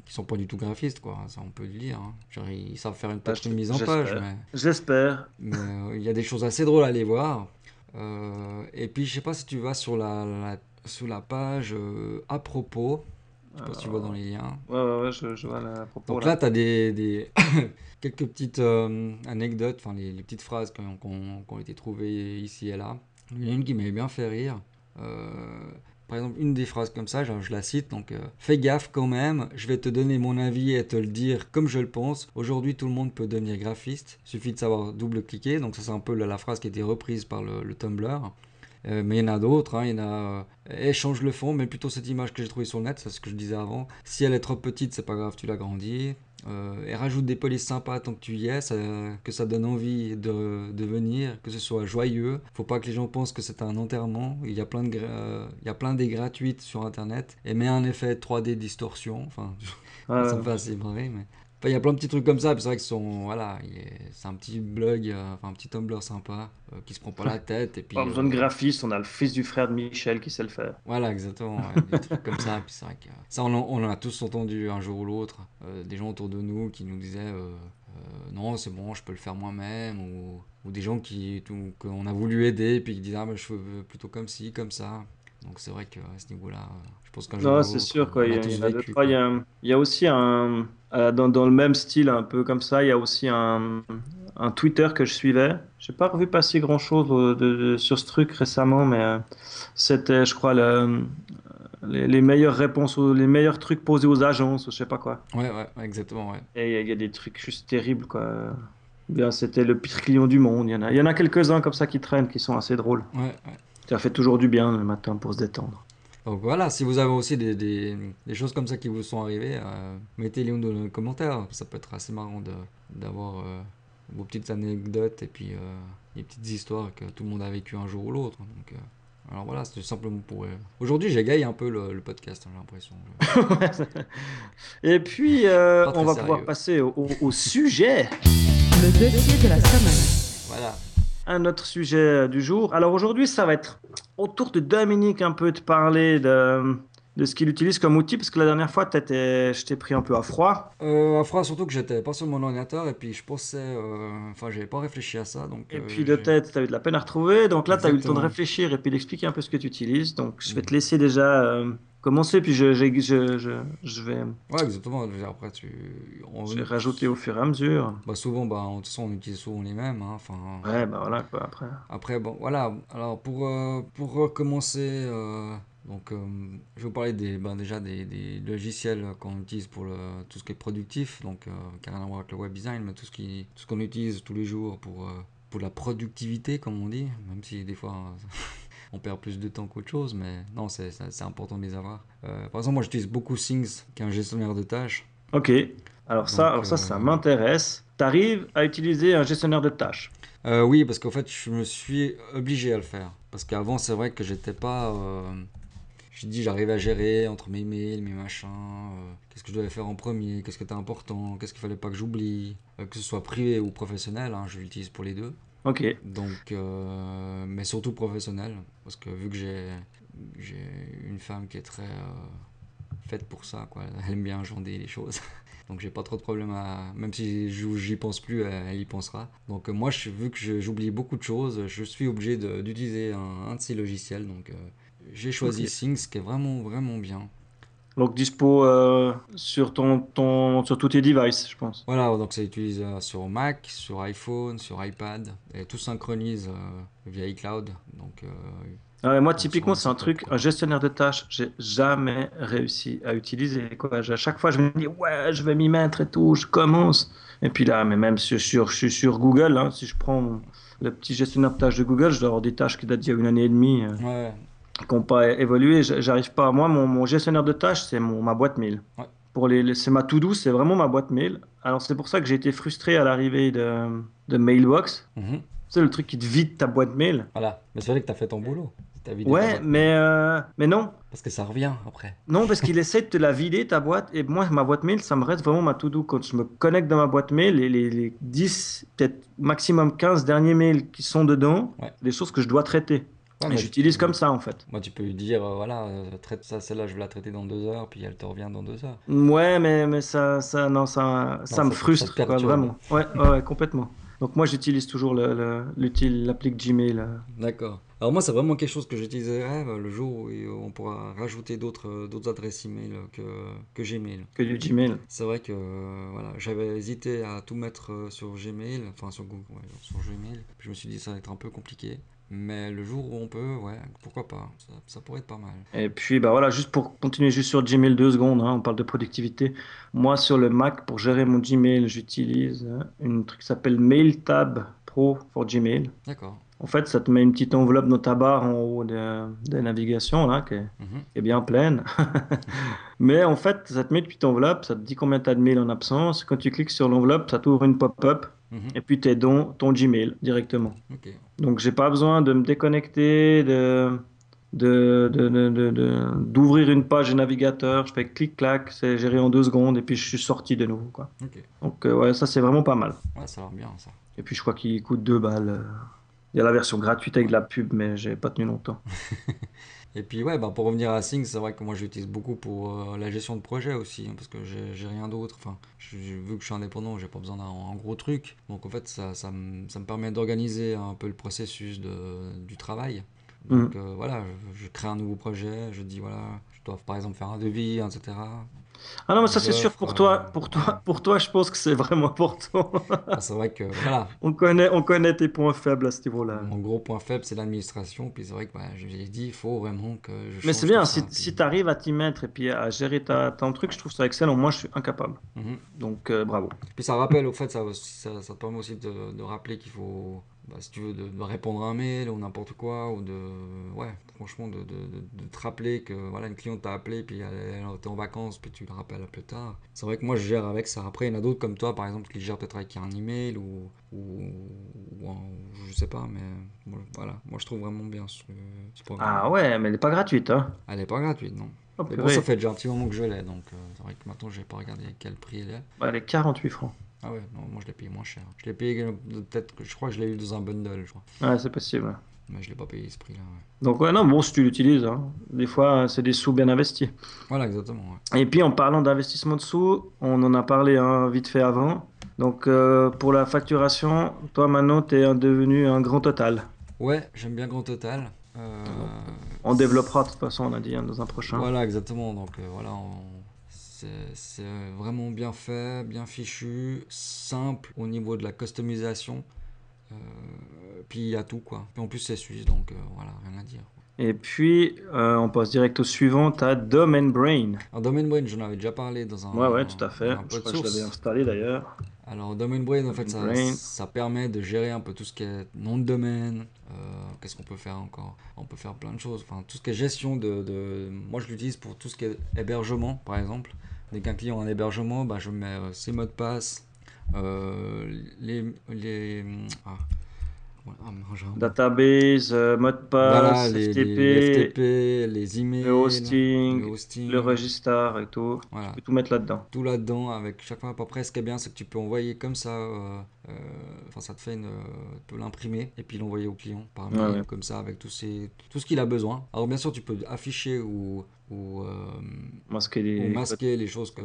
[SPEAKER 1] qui sont pas du tout graphistes, quoi. Ça, on peut le dire. hein. Genre, ils savent faire une, peut-être
[SPEAKER 2] je-
[SPEAKER 1] une mise en page,
[SPEAKER 2] j'espère.
[SPEAKER 1] mais,
[SPEAKER 2] J'espère.
[SPEAKER 1] mais, euh, il y a des choses assez drôles à aller voir. Euh, et puis, je sais pas si tu vas sur la, la- sur la page euh, à propos. Je sais pas si tu vois dans les liens.
[SPEAKER 2] Ouais, ouais, ouais, je, je vois la propos.
[SPEAKER 1] Donc
[SPEAKER 2] là.
[SPEAKER 1] là, tu as des, des- quelques petites euh, anecdotes, enfin les, les petites phrases qui ont, qui ont- qui ont été trouvées ici et là. Il y en a une qui m'avait bien fait rire. Euh, par exemple, une des phrases comme ça, je la cite, donc euh, Fais gaffe quand même, je vais te donner mon avis et te le dire comme je le pense. Aujourd'hui, tout le monde peut devenir graphiste, suffit de savoir double-cliquer. Donc ça, c'est un peu la, phrase qui a été reprise par le, Tumblr. Euh, mais il y en a d'autres, hein, il y en a. euh, échange le fond, mais plutôt cette image que j'ai trouvée sur le net, c'est ce que je disais avant. Si elle est trop petite, c'est pas grave, tu l'agrandis. Euh, et rajoute des polices sympas tant que tu y es, ça- que ça donne envie de, de venir, que ce soit joyeux. Faut pas que les gens pensent que c'est un enterrement. Il y a plein de, euh, il y a plein des gratuites sur internet. Et met un effet 3D distorsion. Enfin, ça me fait assez marrer, mais. Enfin, il y a plein de petits trucs comme ça, puis c'est vrai que son, voilà, il est- c'est un petit blog, euh, enfin un petit Tumblr sympa, euh, qui se prend pas la tête, et puis...
[SPEAKER 2] Pas besoin de
[SPEAKER 1] euh,
[SPEAKER 2] graphiste, on a le fils du frère de Michel qui sait le faire.
[SPEAKER 1] voilà, exactement, ouais, des trucs comme ça. Puis c'est vrai que ça, on, en- on a tous entendu un jour ou l'autre. euh, des gens autour de nous qui nous disaient non, c'est bon, je peux le faire moi-même, ou, ou des gens qui qu'on a voulu aider, puis qui disent ah, mais je veux plutôt comme ci, comme ça. Donc c'est vrai qu'à ce niveau-là, euh, je pense qu'un.
[SPEAKER 2] Non, c'est sûr, quoi.
[SPEAKER 1] on
[SPEAKER 2] Il y,
[SPEAKER 1] a
[SPEAKER 2] il y a aussi un. euh, dans, dans le même style, un peu comme ça, il y a aussi un, un Twitter que je suivais. J'ai pas revu passer grand chose de, de- sur ce truc récemment, mais euh, c'était, je crois, le- les, les meilleures réponses, aux- les meilleurs trucs posés aux agences, ou je sais pas quoi.
[SPEAKER 1] Ouais, ouais, exactement, ouais.
[SPEAKER 2] Et il y, a- il y a des trucs juste terribles, quoi. Bien, c'était le pire client du monde. Il y en a, il y en a quelques-uns comme ça qui traînent, qui sont assez drôles.
[SPEAKER 1] Ouais, ouais.
[SPEAKER 2] Ça fait toujours du bien le matin pour se détendre.
[SPEAKER 1] Donc voilà, si vous avez aussi des, des, des choses comme ça qui vous sont arrivées, euh, mettez-les dans les commentaires. Ça peut être assez marrant de- d'avoir euh, vos petites anecdotes et puis euh, les petites histoires que tout le monde a vécu un jour ou l'autre. Donc, euh, alors voilà, c'était simplement pour. euh, Aujourd'hui, j'égaye un peu le, le podcast, hein, j'ai l'impression.
[SPEAKER 2] Et puis, euh, on va
[SPEAKER 1] sérieux.
[SPEAKER 2] pouvoir passer au, au- au sujet.
[SPEAKER 3] Le dossier de la semaine.
[SPEAKER 1] Voilà.
[SPEAKER 2] Un autre sujet du jour. Alors aujourd'hui, ça va être autour de Dominique un peu de parler de, de ce qu'il utilise comme outil, parce que la dernière fois, t'étais- je t'ai pris un peu à froid.
[SPEAKER 1] Euh, à froid, surtout que j'étais pas sur mon ordinateur et puis je pensais. euh, Enfin, j'avais pas réfléchi à ça. Donc,
[SPEAKER 2] Et
[SPEAKER 1] euh,
[SPEAKER 2] puis de tête, tu as eu de la peine à retrouver. Donc là, tu as eu le temps de réfléchir et puis d'expliquer un peu ce que tu utilises. Donc je vais
[SPEAKER 1] Mm.
[SPEAKER 2] te laisser déjà euh, commencer, puis je, je, je, je, vais,
[SPEAKER 1] Ouais, exactement. Après, tu. on-
[SPEAKER 2] je vais rajouter au fur et à mesure.
[SPEAKER 1] Bah, souvent, bah, de toute façon, on utilise souvent les mêmes. hein, Enfin.
[SPEAKER 2] Ouais, bah voilà, quoi, après.
[SPEAKER 1] Après, bon, voilà. Alors, pour, pour recommencer, donc, euh, je vais vous parler des, ben, déjà des, des logiciels qu'on utilise pour le, tout ce qui est productif, donc, euh, qui n'a rien à voir avec le web design, mais tout ce qu'on utilise tous les jours pour, euh, pour la productivité, comme on dit, même si des fois, on perd plus de temps qu'autre chose, mais non, c'est c'est- c'est important de les avoir. Euh, par exemple, moi, j'utilise beaucoup Things, qui est un gestionnaire de tâches.
[SPEAKER 2] Ok. Alors ça,
[SPEAKER 1] Donc,
[SPEAKER 2] alors ça, ça m'intéresse. Tu arrives à utiliser un gestionnaire de tâches?
[SPEAKER 1] Oui, parce qu'en fait, je me suis obligé à le faire. Parce qu'avant, c'est vrai que j'étais pas. J'ai dit, j'arrivais à gérer entre mes mails, mes machins. euh, qu'est-ce que je devais faire en premier Qu'est-ce qui était important Qu'est-ce qu'il fallait pas que j'oublie euh, Que ce soit privé ou professionnel, hein, je l'utilise pour les deux.
[SPEAKER 2] Ok.
[SPEAKER 1] Donc, euh, mais surtout professionnel. Parce que vu que j'ai j'ai une femme qui est très faite pour ça, quoi. Elle aime bien agender les choses. Donc j'ai pas trop de problème à... Même si je- j'y pense plus, elle, y pensera. Donc moi, je, vu que je- j'oublie beaucoup de choses, je suis obligé d'utiliser un, un de ces logiciels. Donc euh, j'ai choisi
[SPEAKER 2] Ok.
[SPEAKER 1] Things, qui est vraiment, vraiment bien.
[SPEAKER 2] Donc dispo euh, sur, ton, ton, sur tous tes devices, je pense.
[SPEAKER 1] Voilà, donc ça utilise euh, sur Mac, sur iPhone, sur iPad. Et tout synchronise euh, via iCloud. Donc...
[SPEAKER 2] Ah ouais, moi, typiquement, c'est un truc,
[SPEAKER 1] quoi.
[SPEAKER 2] un gestionnaire de tâches, j'ai jamais réussi à utiliser. Quoi. À chaque fois, je me dis, ouais, je vais m'y mettre et tout, je commence. Et puis là, mais même sur, sur, je suis sur Google, hein, si je prends le petit gestionnaire de tâches de Google, je dois avoir des tâches qui datent d'il y a une année et demie,
[SPEAKER 1] ouais,
[SPEAKER 2] qui n'ont pas évolué. J'arrive pas. Moi, mon, mon gestionnaire de tâches, c'est ma boîte mail.
[SPEAKER 1] Ouais.
[SPEAKER 2] Pour les, les- c'est ma to-do, c'est vraiment ma boîte mail. Alors, c'est pour ça que j'ai été frustré à l'arrivée de, de Mailbox.
[SPEAKER 1] Mhm.
[SPEAKER 2] C'est le truc qui te vide ta boîte mail.
[SPEAKER 1] Voilà, mais c'est vrai que tu as fait ton boulot.
[SPEAKER 2] Ouais, mais, euh, mais non.
[SPEAKER 1] Parce que ça revient après.
[SPEAKER 2] Non, parce qu'il essaie de te la vider, ta boîte. Et moi, ma boîte mail, ça me reste vraiment ma to-do. Quand je me connecte dans ma boîte mail, les, les, les 10, peut-être maximum 15 derniers mails qui sont dedans,
[SPEAKER 1] Ouais.
[SPEAKER 2] des choses que je dois traiter.
[SPEAKER 1] Mais
[SPEAKER 2] j'utilise comme ça, en fait.
[SPEAKER 1] Moi, tu peux lui dire, euh, voilà, euh, traite ça, celle-là, je vais la traiter dans deux heures, puis elle te revient dans deux heures.
[SPEAKER 2] Ouais, mais, mais ça, ça, non, ça, ça
[SPEAKER 1] ça-
[SPEAKER 2] me
[SPEAKER 1] ça
[SPEAKER 2] frustre, quoi,
[SPEAKER 1] perturbe.
[SPEAKER 2] vraiment. Ouais, ouais, ouais, complètement. Donc moi, j'utilise toujours l'applique Gmail. euh.
[SPEAKER 1] D'accord. Alors moi, c'est vraiment quelque chose que j'utiliserai le jour où on pourra rajouter d'autres d'autres adresses email que, que Gmail.
[SPEAKER 2] que du Gmail.
[SPEAKER 1] C'est vrai que voilà, j'avais hésité à tout mettre sur Gmail, enfin sur Google, ouais, sur Gmail. Puis je me suis dit ça va être un peu compliqué. Mais le jour où on peut, ouais, pourquoi pas. Ça, ça pourrait être pas mal.
[SPEAKER 2] Et puis, bah voilà, juste pour continuer juste sur Gmail deux secondes, hein, on parle de productivité. Moi, sur le Mac, pour gérer mon Gmail, j'utilise euh, une truc qui s'appelle MailTab Pro for Gmail.
[SPEAKER 1] D'accord.
[SPEAKER 2] En fait, ça te met une petite enveloppe dans ta barre en haut de, de la navigation, là, qui est,
[SPEAKER 1] Mhm.
[SPEAKER 2] qui est bien pleine. Mais en fait, ça te met une petite enveloppe, ça te dit combien tu as de mails en absence. Quand tu cliques sur l'enveloppe, ça t'ouvre une pop-up
[SPEAKER 1] Mhm.
[SPEAKER 2] et puis tu es dans ton Gmail directement. Donc, j'ai pas besoin de me déconnecter, de de, de- de- de- de- d'ouvrir une page navigateur. Je fais clic-clac, c'est géré en deux secondes et puis je suis sorti de nouveau. Quoi. Donc, euh, ouais, ça, c'est vraiment pas mal.
[SPEAKER 1] Ouais, ça a l'air bien ça.
[SPEAKER 2] Et puis, je crois qu'il coûte deux balles. euh. Il y a la version gratuite avec de la pub, mais j'ai pas tenu longtemps.
[SPEAKER 1] Et puis ouais, bah, pour revenir à Things, c'est vrai que moi j'utilise beaucoup pour euh, la gestion de projet aussi, hein, parce que j'ai rien d'autre. Enfin, je- vu que je suis indépendant, j'ai pas besoin d'un un gros truc. Donc en fait, ça, ça, me, ça me permet d'organiser un peu le processus de, du travail. Donc euh, voilà, je, je crée un nouveau projet, je dis voilà, je dois par exemple faire un devis, etc.
[SPEAKER 2] Ah non, mais ça c'est sûr pour
[SPEAKER 1] euh,
[SPEAKER 2] toi, pour toi, pour toi, je pense que c'est vraiment important.
[SPEAKER 1] Ah, c'est vrai que voilà,
[SPEAKER 2] on connaît, on connaît tes points faibles à ce niveau-là.
[SPEAKER 1] mon gros point faible c'est l'administration. Puis c'est vrai que bah, je l'ai dit, il faut vraiment que je
[SPEAKER 2] Mais c'est bien, si, si tu arrives à t'y mettre et puis à gérer ta, ton truc, je trouve ça excellent. Moi, je suis incapable.
[SPEAKER 1] Mhm.
[SPEAKER 2] Donc, euh, bravo.
[SPEAKER 1] Puis ça rappelle, au fait, ça, ça, ça te permet aussi de, de rappeler qu'il faut, bah, si tu veux, de, de répondre à un mail ou n'importe quoi, ou de, ouais, franchement, de, de, de- de te rappeler que, voilà, une cliente t'a appelé, puis elle, elle était en vacances, puis tu le rappelles plus tard. C'est vrai que moi, je gère avec ça. Après, il y en a d'autres comme toi, par exemple, qui gèrent peut-être avec un email ou, ou, ou un- je sais pas, mais voilà, moi, je trouve vraiment bien ce, ce programme.
[SPEAKER 2] Ah ouais, mais elle n'est pas gratuite, hein.
[SPEAKER 1] Elle est pas gratuite, non.
[SPEAKER 2] Oh,
[SPEAKER 1] Mais bon, ça fait déjà un petit moment que je l'ai, donc euh, c'est vrai que maintenant, j'ai pas regardé quel prix elle est.
[SPEAKER 2] Bah, Elle est 48 francs.
[SPEAKER 1] Ah ouais, non, moi je l'ai payé moins cher. Je l'ai payé euh, peut-être je crois que je l'ai eu dans un bundle, je crois.
[SPEAKER 2] Ouais, c'est possible.
[SPEAKER 1] Mais je l'ai pas payé ce prix-là. ouais.
[SPEAKER 2] Donc, ouais, non, bon, si tu l'utilises, hein. des fois, c'est des sous bien investis.
[SPEAKER 1] Voilà, exactement. ouais.
[SPEAKER 2] Et puis, en parlant d'investissement de sous, on en a parlé hein, vite fait avant. Donc, euh, pour la facturation, toi, maintenant, tu es devenu un grand total.
[SPEAKER 1] Ouais, j'aime bien Grand Total. Euh,
[SPEAKER 2] On développera, de toute façon, on a dit, hein, dans un prochain.
[SPEAKER 1] Voilà, exactement. Donc euh, voilà, on- c'est vraiment bien fait, bien fichu, simple au niveau de la customisation. Euh, puis il y a tout quoi. Puis en plus c'est suisse, donc euh, voilà, rien à dire.
[SPEAKER 2] Et puis, euh, on passe direct au suivant, as Domain Brain.
[SPEAKER 1] Alors Domain Brain, j'en avais déjà parlé dans un.
[SPEAKER 2] Ouais, ouais, tout à fait. Je crois que je l'avais installé d'ailleurs.
[SPEAKER 1] Alors, Domain Brain, en fait, ça,
[SPEAKER 2] Domain Brain.
[SPEAKER 1] ça permet de gérer un peu tout ce qui est nom de domaine. euh, Qu'est-ce qu'on peut faire encore On peut faire plein de choses. Enfin, tout ce qui est gestion de. de- Moi, je l'utilise pour tout ce qui est hébergement, par exemple. Dès qu'un client a un hébergement, bah, je mets euh, ses mots de passe, euh, les. les ah.
[SPEAKER 2] Database, euh, mot de
[SPEAKER 1] Voilà,
[SPEAKER 2] passe,
[SPEAKER 1] les,
[SPEAKER 2] FTP,
[SPEAKER 1] les FTP, les emails,
[SPEAKER 2] le hosting,
[SPEAKER 1] le hosting,
[SPEAKER 2] le registre et tout.
[SPEAKER 1] Voilà.
[SPEAKER 2] Tu peux tout mettre là-dedans.
[SPEAKER 1] tout là-dedans avec chaque fois à peu près ce qui est bien c'est que tu peux envoyer comme ça euh, euh, enfin ça te fait une euh, tu peux l'imprimer et puis l'envoyer au client par mail
[SPEAKER 2] Ouais, ouais.
[SPEAKER 1] comme ça avec tous ces tout ce qu'il a besoin alors bien sûr tu peux afficher ou ou, euh,
[SPEAKER 2] Masquer
[SPEAKER 1] ou
[SPEAKER 2] les...
[SPEAKER 1] masquer les choses que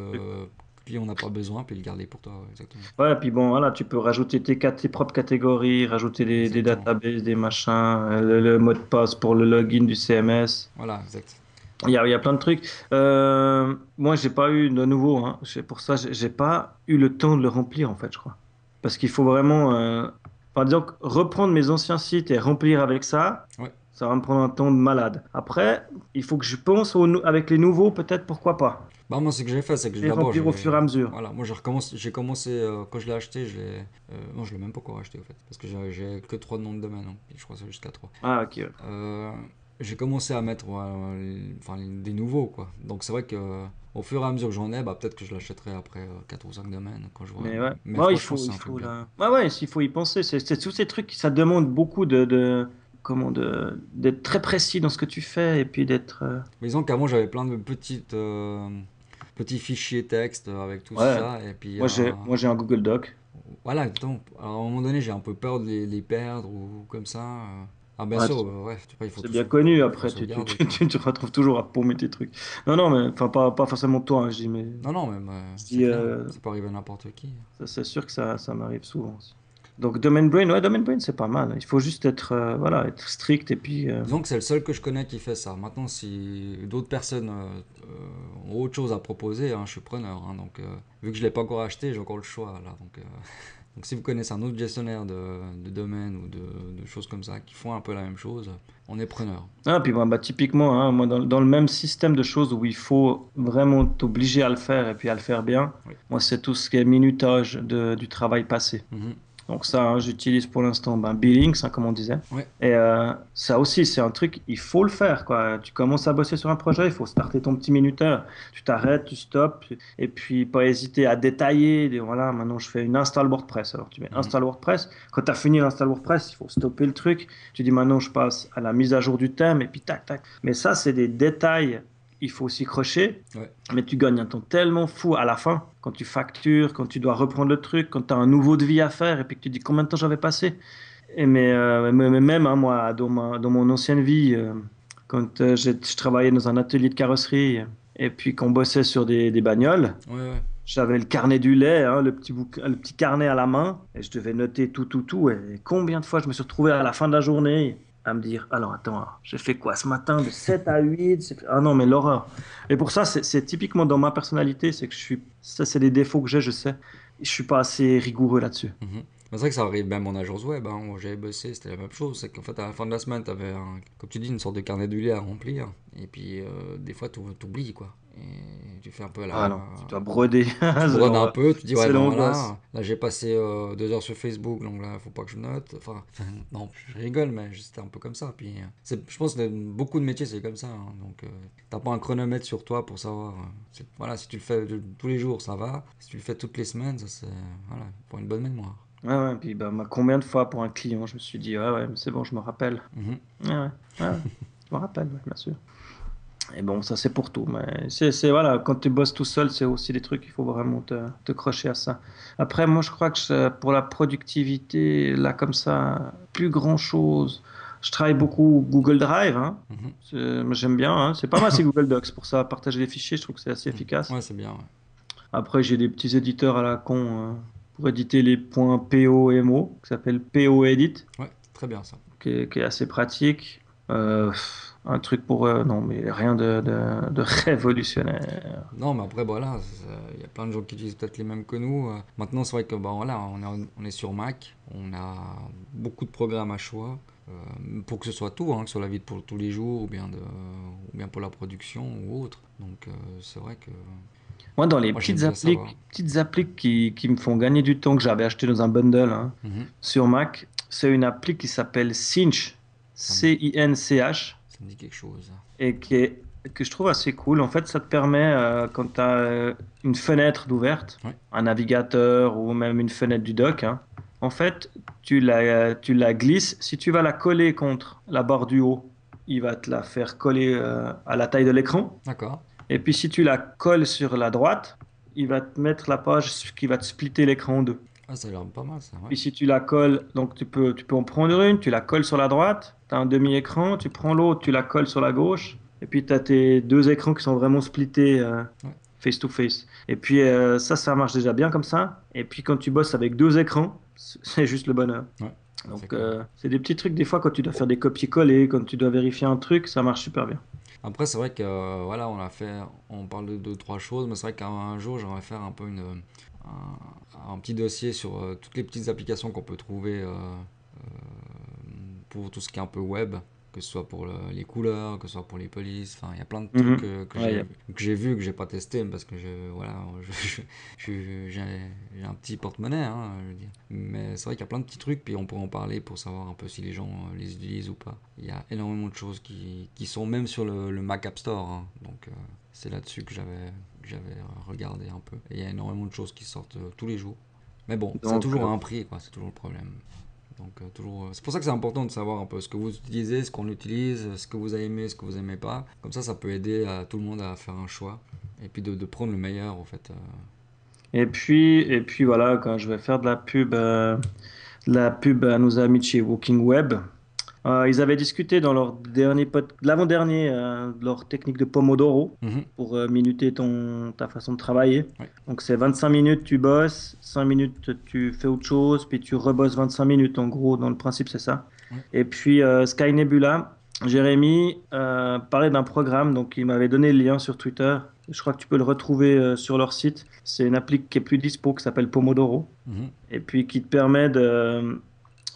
[SPEAKER 1] le client n'a pas besoin puis le garder pour toi ouais, exactement
[SPEAKER 2] Ouais, et puis bon, voilà, tu peux rajouter tes, tes propres catégories, rajouter des, des databases, des machins, euh, le, le mot de passe pour le login du CMS.
[SPEAKER 1] voilà exact
[SPEAKER 2] Il y a, il y a plein de trucs. Euh, moi, j'ai pas eu de nouveau. Hein. C'est Pour ça, j'ai j'ai pas eu le temps de le remplir, en fait, je crois. Parce qu'il faut vraiment. Euh... Enfin, disons reprendre mes anciens sites et remplir avec ça,
[SPEAKER 1] Ouais.
[SPEAKER 2] Ça va me prendre un temps de malade. Après, il faut que je pense avec les nouveaux, peut-être, pourquoi pas.
[SPEAKER 1] bah moi ce que j'ai fait c'est que d'abord
[SPEAKER 2] remplir au fur et à mesure.
[SPEAKER 1] Voilà, moi j'ai commencé euh, quand je l'ai acheté, je l'ai, euh, non je l'ai même pas encore acheté au fait, parce que j'ai, que trois noms de domaine, hein, je crois que c'est jusqu'à 3.
[SPEAKER 2] Ah, ok.
[SPEAKER 1] Euh, j'ai commencé à mettre ouais, les- enfin, les- des nouveaux quoi. Donc c'est vrai que euh, au fur et à mesure que j'en ai, bah, peut-être que je l'achèterai après 4 ou 5 domaines quand je vois.
[SPEAKER 2] Mais ouais,
[SPEAKER 1] Mais
[SPEAKER 2] Ouais, il faut, il faut là. Ouais, ouais, il faut y penser. C'est c'est tous ces trucs, ça demande beaucoup de, de comment de d'être très précis dans ce que tu fais et puis d'être. euh,
[SPEAKER 1] Mais disons qu'avant j'avais plein de petites, euh, petits fichiers texte avec tout
[SPEAKER 2] Ouais.
[SPEAKER 1] ça. Et puis,
[SPEAKER 2] Moi, j'ai
[SPEAKER 1] euh,
[SPEAKER 2] moi j'ai un Google Doc.
[SPEAKER 1] Voilà, donc, alors, à un moment donné j'ai un peu peur de les, les perdre ou comme ça. euh. Ah bien
[SPEAKER 2] Ouais,
[SPEAKER 1] sûr,
[SPEAKER 2] tu-
[SPEAKER 1] ouais, tu sais pas, il faut
[SPEAKER 2] C'est bien connu. Après, tu, tu, tu, retrouves toujours à paumer tes trucs. Non, non, mais enfin pas, pas forcément toi. hein, je dis, mais
[SPEAKER 1] Non, non,
[SPEAKER 2] Je
[SPEAKER 1] c'est
[SPEAKER 2] euh,
[SPEAKER 1] ça peut arriver à n'importe qui.
[SPEAKER 2] ça, c'est sûr que ça, ça m'arrive souvent. aussi. Donc Domain Brain, ouais, Domain Brain, c'est pas mal. Il faut juste être, euh, voilà, être strict et puis. euh,
[SPEAKER 1] Disons que c'est le seul que je connais qui fait ça. Maintenant, si d'autres personnes euh, ont autre chose à proposer, hein, je suis preneur. hein. donc, vu que je l'ai pas encore acheté, j'ai encore le choix là. Donc, donc, si vous connaissez un autre gestionnaire de, de domaine ou de, de choses comme ça qui font un peu la même chose, on est preneur.
[SPEAKER 2] Ah, puis moi, bah, typiquement, hein, moi, dans, dans le même système de choses où il faut vraiment t'obliger à le faire et puis à le faire bien,
[SPEAKER 1] Oui.
[SPEAKER 2] moi, c'est tout ce qui est minutage de, du travail passé.
[SPEAKER 1] Mhm.
[SPEAKER 2] Donc ça, hein, j'utilise pour l'instant ben, Billings, hein, comme on disait.
[SPEAKER 1] Ouais.
[SPEAKER 2] Et euh, ça aussi, c'est un truc, il faut le faire. Quoi. Tu commences à bosser sur un projet, il faut starter ton petit minuteur. Tu t'arrêtes, tu stops, et puis pas hésiter à détailler. Dire, voilà, maintenant je fais une install WordPress. Alors tu mets
[SPEAKER 1] Mhm.
[SPEAKER 2] install WordPress. Quand tu as fini l'install WordPress, il faut stopper le truc. Tu dis maintenant je passe à la mise à jour du thème, et puis tac, tac. Mais ça, c'est des détails. Il faut s'y crocher,
[SPEAKER 1] Ouais.
[SPEAKER 2] mais tu gagnes un temps tellement fou à la fin, quand tu factures, quand tu dois reprendre le truc, quand tu as un nouveau devis à faire, et puis que tu dis combien de temps j'avais passé? Et mais, euh, mais- même hein, moi, dans, ma- dans mon ancienne vie, euh, quand euh, je travaillais dans un atelier de carrosserie, et puis qu'on bossait sur des, des bagnoles,
[SPEAKER 1] Ouais, ouais.
[SPEAKER 2] j'avais le carnet du lait, hein, le, petit bouc- le petit carnet à la main, et je devais noter tout, tout, tout. Et combien de fois je me suis retrouvé à la fin de la journée à me dire alors attends, j'ai fait quoi ce matin de 7 à 8 c'est- Ah non, mais l'horreur. Et pour ça, c'est typiquement dans ma personnalité, c'est que je suis. Ça, c'est des défauts que j'ai, je sais. Je suis pas assez rigoureux là-dessus.
[SPEAKER 1] Mhm. C'est vrai que ça arrive même en agence web, hein, où j'avais bossé, c'était la même chose. C'est qu'en fait, à la fin de la semaine, tu avais, comme tu dis, une sorte de carnet de à remplir. Et puis, euh, des fois, tu oublies, quoi. Et tu fais un peu la.
[SPEAKER 2] Ah non, tu dois broder.
[SPEAKER 1] Tu brodes un peu, tu dis, ouais,
[SPEAKER 2] l'angoisse.
[SPEAKER 1] là, là j'ai passé euh, deux heures sur Facebook, donc là, faut pas que je note. Enfin, non, je rigole, mais c'était un peu comme ça. Puis, euh, je pense que beaucoup de métiers, c'est comme ça. hein. Donc, euh, t'as pas un chronomètre sur toi pour savoir. euh, voilà, si tu le fais de- tous les jours, ça va. Si tu le fais toutes les semaines, ça, c'est. Voilà, pour une bonne mémoire.
[SPEAKER 2] Ouais, ouais, puis bah, combien de fois pour un client, je me suis dit, ouais, ouais, c'est bon, je me rappelle.
[SPEAKER 1] Mhm.
[SPEAKER 2] Ouais, ouais, ouais, ouais, je me rappelle, bien sûr. Et bon, ça c'est pour tout, mais c'est, voilà, quand tu bosses tout seul, c'est aussi des trucs, il faut vraiment te, te crocher à ça. Après, moi je crois que pour la productivité, là comme ça, plus grand chose. Je travaille beaucoup Google Drive, hein.
[SPEAKER 1] Mhm.
[SPEAKER 2] J'aime bien, hein. c'est pas mal c'est Google Docs pour ça, partager les fichiers, je trouve que c'est assez efficace.
[SPEAKER 1] Ouais, c'est bien. ouais.
[SPEAKER 2] Après, j'ai des petits éditeurs à la con euh, pour éditer les points PO et MO, qui s'appelle PO Edit,
[SPEAKER 1] Ouais, très bien ça.
[SPEAKER 2] qui est, qui est assez pratique. Euh, un truc pour... euh, non, mais rien de, de- de révolutionnaire.
[SPEAKER 1] Non, mais après, voilà, il y a plein de gens qui utilisent peut-être les mêmes que nous. Euh, Maintenant, c'est vrai que, bah, voilà, on est, on est sur Mac, on a beaucoup de programmes à choix. euh, pour que ce soit tout, hein, que ce soit la vie pour tous les jours ou bien, de, ou bien pour la production ou autre. Donc, euh, c'est vrai que.
[SPEAKER 2] Moi, dans les
[SPEAKER 1] Moi,
[SPEAKER 2] petites
[SPEAKER 1] savoir.
[SPEAKER 2] petites applis qui, qui me font gagner du temps, que j'avais acheté dans un bundle hein,
[SPEAKER 1] Mhm,
[SPEAKER 2] sur Mac, c'est une appli qui s'appelle Cinch, C-I-N-C-H.
[SPEAKER 1] Ça me dit quelque chose.
[SPEAKER 2] et qui est, que je trouve assez cool. En fait, ça te permet, euh, quand tu as une fenêtre d'ouverte,
[SPEAKER 1] Ouais.
[SPEAKER 2] un navigateur ou même une fenêtre du dock, hein, en fait, tu la, tu la glisses. Si tu vas la coller contre la barre du haut, il va te la faire coller euh, à la taille de l'écran.
[SPEAKER 1] D'accord.
[SPEAKER 2] Et puis, si tu la colles sur la droite, il va te mettre la page qui va te splitter l'écran en deux.
[SPEAKER 1] Ah, ça a l'air pas mal ça. ouais.
[SPEAKER 2] Puis si tu la colles, donc tu peux, tu peux en prendre une, tu la colles sur la droite, tu as un demi-écran, tu prends l'autre, tu la colles sur la gauche, et puis tu as tes deux écrans qui sont vraiment splittés euh,
[SPEAKER 1] Ouais.
[SPEAKER 2] face to face. Et puis euh, ça, ça marche déjà bien comme ça. Et puis quand tu bosses avec deux écrans, c'est juste le bonheur.
[SPEAKER 1] Ouais,
[SPEAKER 2] Donc euh, c'est des petits trucs des fois quand tu dois faire des copier-coller, quand tu dois vérifier un truc, ça marche super bien.
[SPEAKER 1] Après, c'est vrai que voilà, on a fait, on parle de deux trois choses, mais c'est vrai qu'un jour, j'aimerais faire un peu une, un, un petit dossier sur euh, toutes les petites applications qu'on peut trouver euh, euh, pour tout ce qui est un peu web, que ce soit pour le- les couleurs, que ce soit pour les polices. Enfin, il y a plein de
[SPEAKER 2] Mhm.
[SPEAKER 1] trucs euh, que
[SPEAKER 2] Ouais,
[SPEAKER 1] j'ai
[SPEAKER 2] y a-
[SPEAKER 1] que j'ai vu que j'ai pas testé parce que je voilà, j'ai un petit porte-monnaie, hein, je veux dire. Mais c'est vrai qu'il y a plein de petits trucs, puis on pourrait en parler pour savoir un peu si les gens les utilisent ou pas. Il y a énormément de choses qui, qui sont même sur le, le Mac App Store, hein. donc euh, c'est là-dessus que j'avais que j'avais regardé un peu. Et il y a énormément de choses qui sortent euh, tous les jours. Mais bon, ça a
[SPEAKER 2] Donc,
[SPEAKER 1] toujours
[SPEAKER 2] euh,
[SPEAKER 1] un prix, quoi. C'est toujours le problème. Donc euh, toujours, euh, c'est pour ça que c'est important de savoir un peu ce que vous utilisez, ce qu'on utilise, ce que vous aimez, ce que vous aimez pas. Comme ça, ça peut aider à tout le monde à faire un choix et puis de, de prendre le meilleur en fait. euh.
[SPEAKER 2] Et puis, et puis voilà, quand je vais faire de la pub, de la pub à nos amis de chez Walking Web, euh, ils avaient discuté dans leur dernier l'avant-dernier, euh, de leur technique de Pomodoro
[SPEAKER 1] Mhm.
[SPEAKER 2] pour euh, minuter ton, ta façon de travailler.
[SPEAKER 1] Ouais.
[SPEAKER 2] Donc c'est 25 minutes, tu bosses, 5 minutes, tu fais autre chose, puis tu rebosses 25 minutes. En gros, dans le principe, c'est ça.
[SPEAKER 1] Ouais.
[SPEAKER 2] Et puis euh, Sky Nebula, Jérémy parlait d'un programme, donc il m'avait donné le lien sur Twitter. Je crois que tu peux le retrouver sur leur site. C'est une appli qui est plus dispo, qui s'appelle Pomodoro,
[SPEAKER 1] Mhm.
[SPEAKER 2] et puis qui te permet de,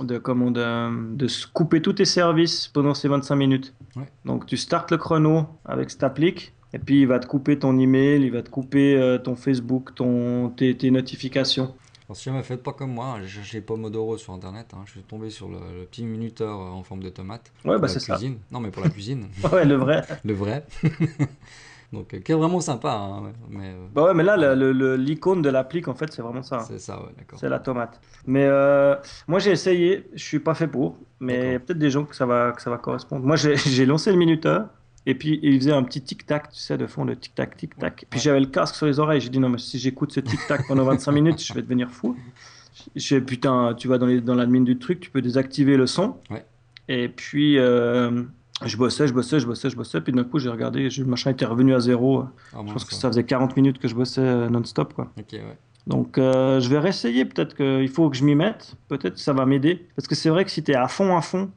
[SPEAKER 2] de, comment, de, de se couper tous tes services pendant ces 25 minutes.
[SPEAKER 1] Ouais.
[SPEAKER 2] Donc tu startes le chrono avec cette appli, et puis il va te couper ton email, il va te couper euh, ton Facebook, ton, tes, tes notifications.
[SPEAKER 1] Alors, si jamais faites pas comme moi, j'ai cherché Pomodoro sur internet, hein, je suis tombé sur le, le petit minuteur euh, en forme de tomate.
[SPEAKER 2] Ouais, bah c'est ça.
[SPEAKER 1] Non, mais pour la cuisine,
[SPEAKER 2] Ouais, le vrai.
[SPEAKER 1] le vrai. Donc, euh, qui est vraiment sympa, hein, mais euh,
[SPEAKER 2] Bah ouais, mais là, le- le- le- l'icône de l'appli, en fait, c'est vraiment ça.
[SPEAKER 1] c'est ça, ouais, d'accord.
[SPEAKER 2] C'est la tomate. Mais euh, moi, j'ai essayé. Je suis pas fait pour. Mais peut-être des gens que ça va, que ça va correspondre. Moi, j'ai lancé le minuteur. Et puis, il faisait un petit tic-tac, tu sais, de fond, de tic-tac, tic-tac. Puis j'avais le casque sur les oreilles. J'ai dit, non, mais si j'écoute ce tic-tac pendant 25 minutes, je vais devenir fou. J'ai putain, tu vas dans, l'admin du truc, tu peux désactiver le son.
[SPEAKER 1] Ouais.
[SPEAKER 2] Et puis, euh, je bossais, je bossais, je bossais, je bossais. Puis d'un coup, j'ai regardé, le machin était revenu à zéro.
[SPEAKER 1] Ah,
[SPEAKER 2] Je pense que ça faisait 40 minutes que je bossais euh, non-stop, quoi.
[SPEAKER 1] Ok, ouais.
[SPEAKER 2] Donc, euh, je vais réessayer. Peut-être qu'il faut que je m'y mette. Peut-être que ça va m'aider. Parce que c'est vrai que si tu es à fond, à fond,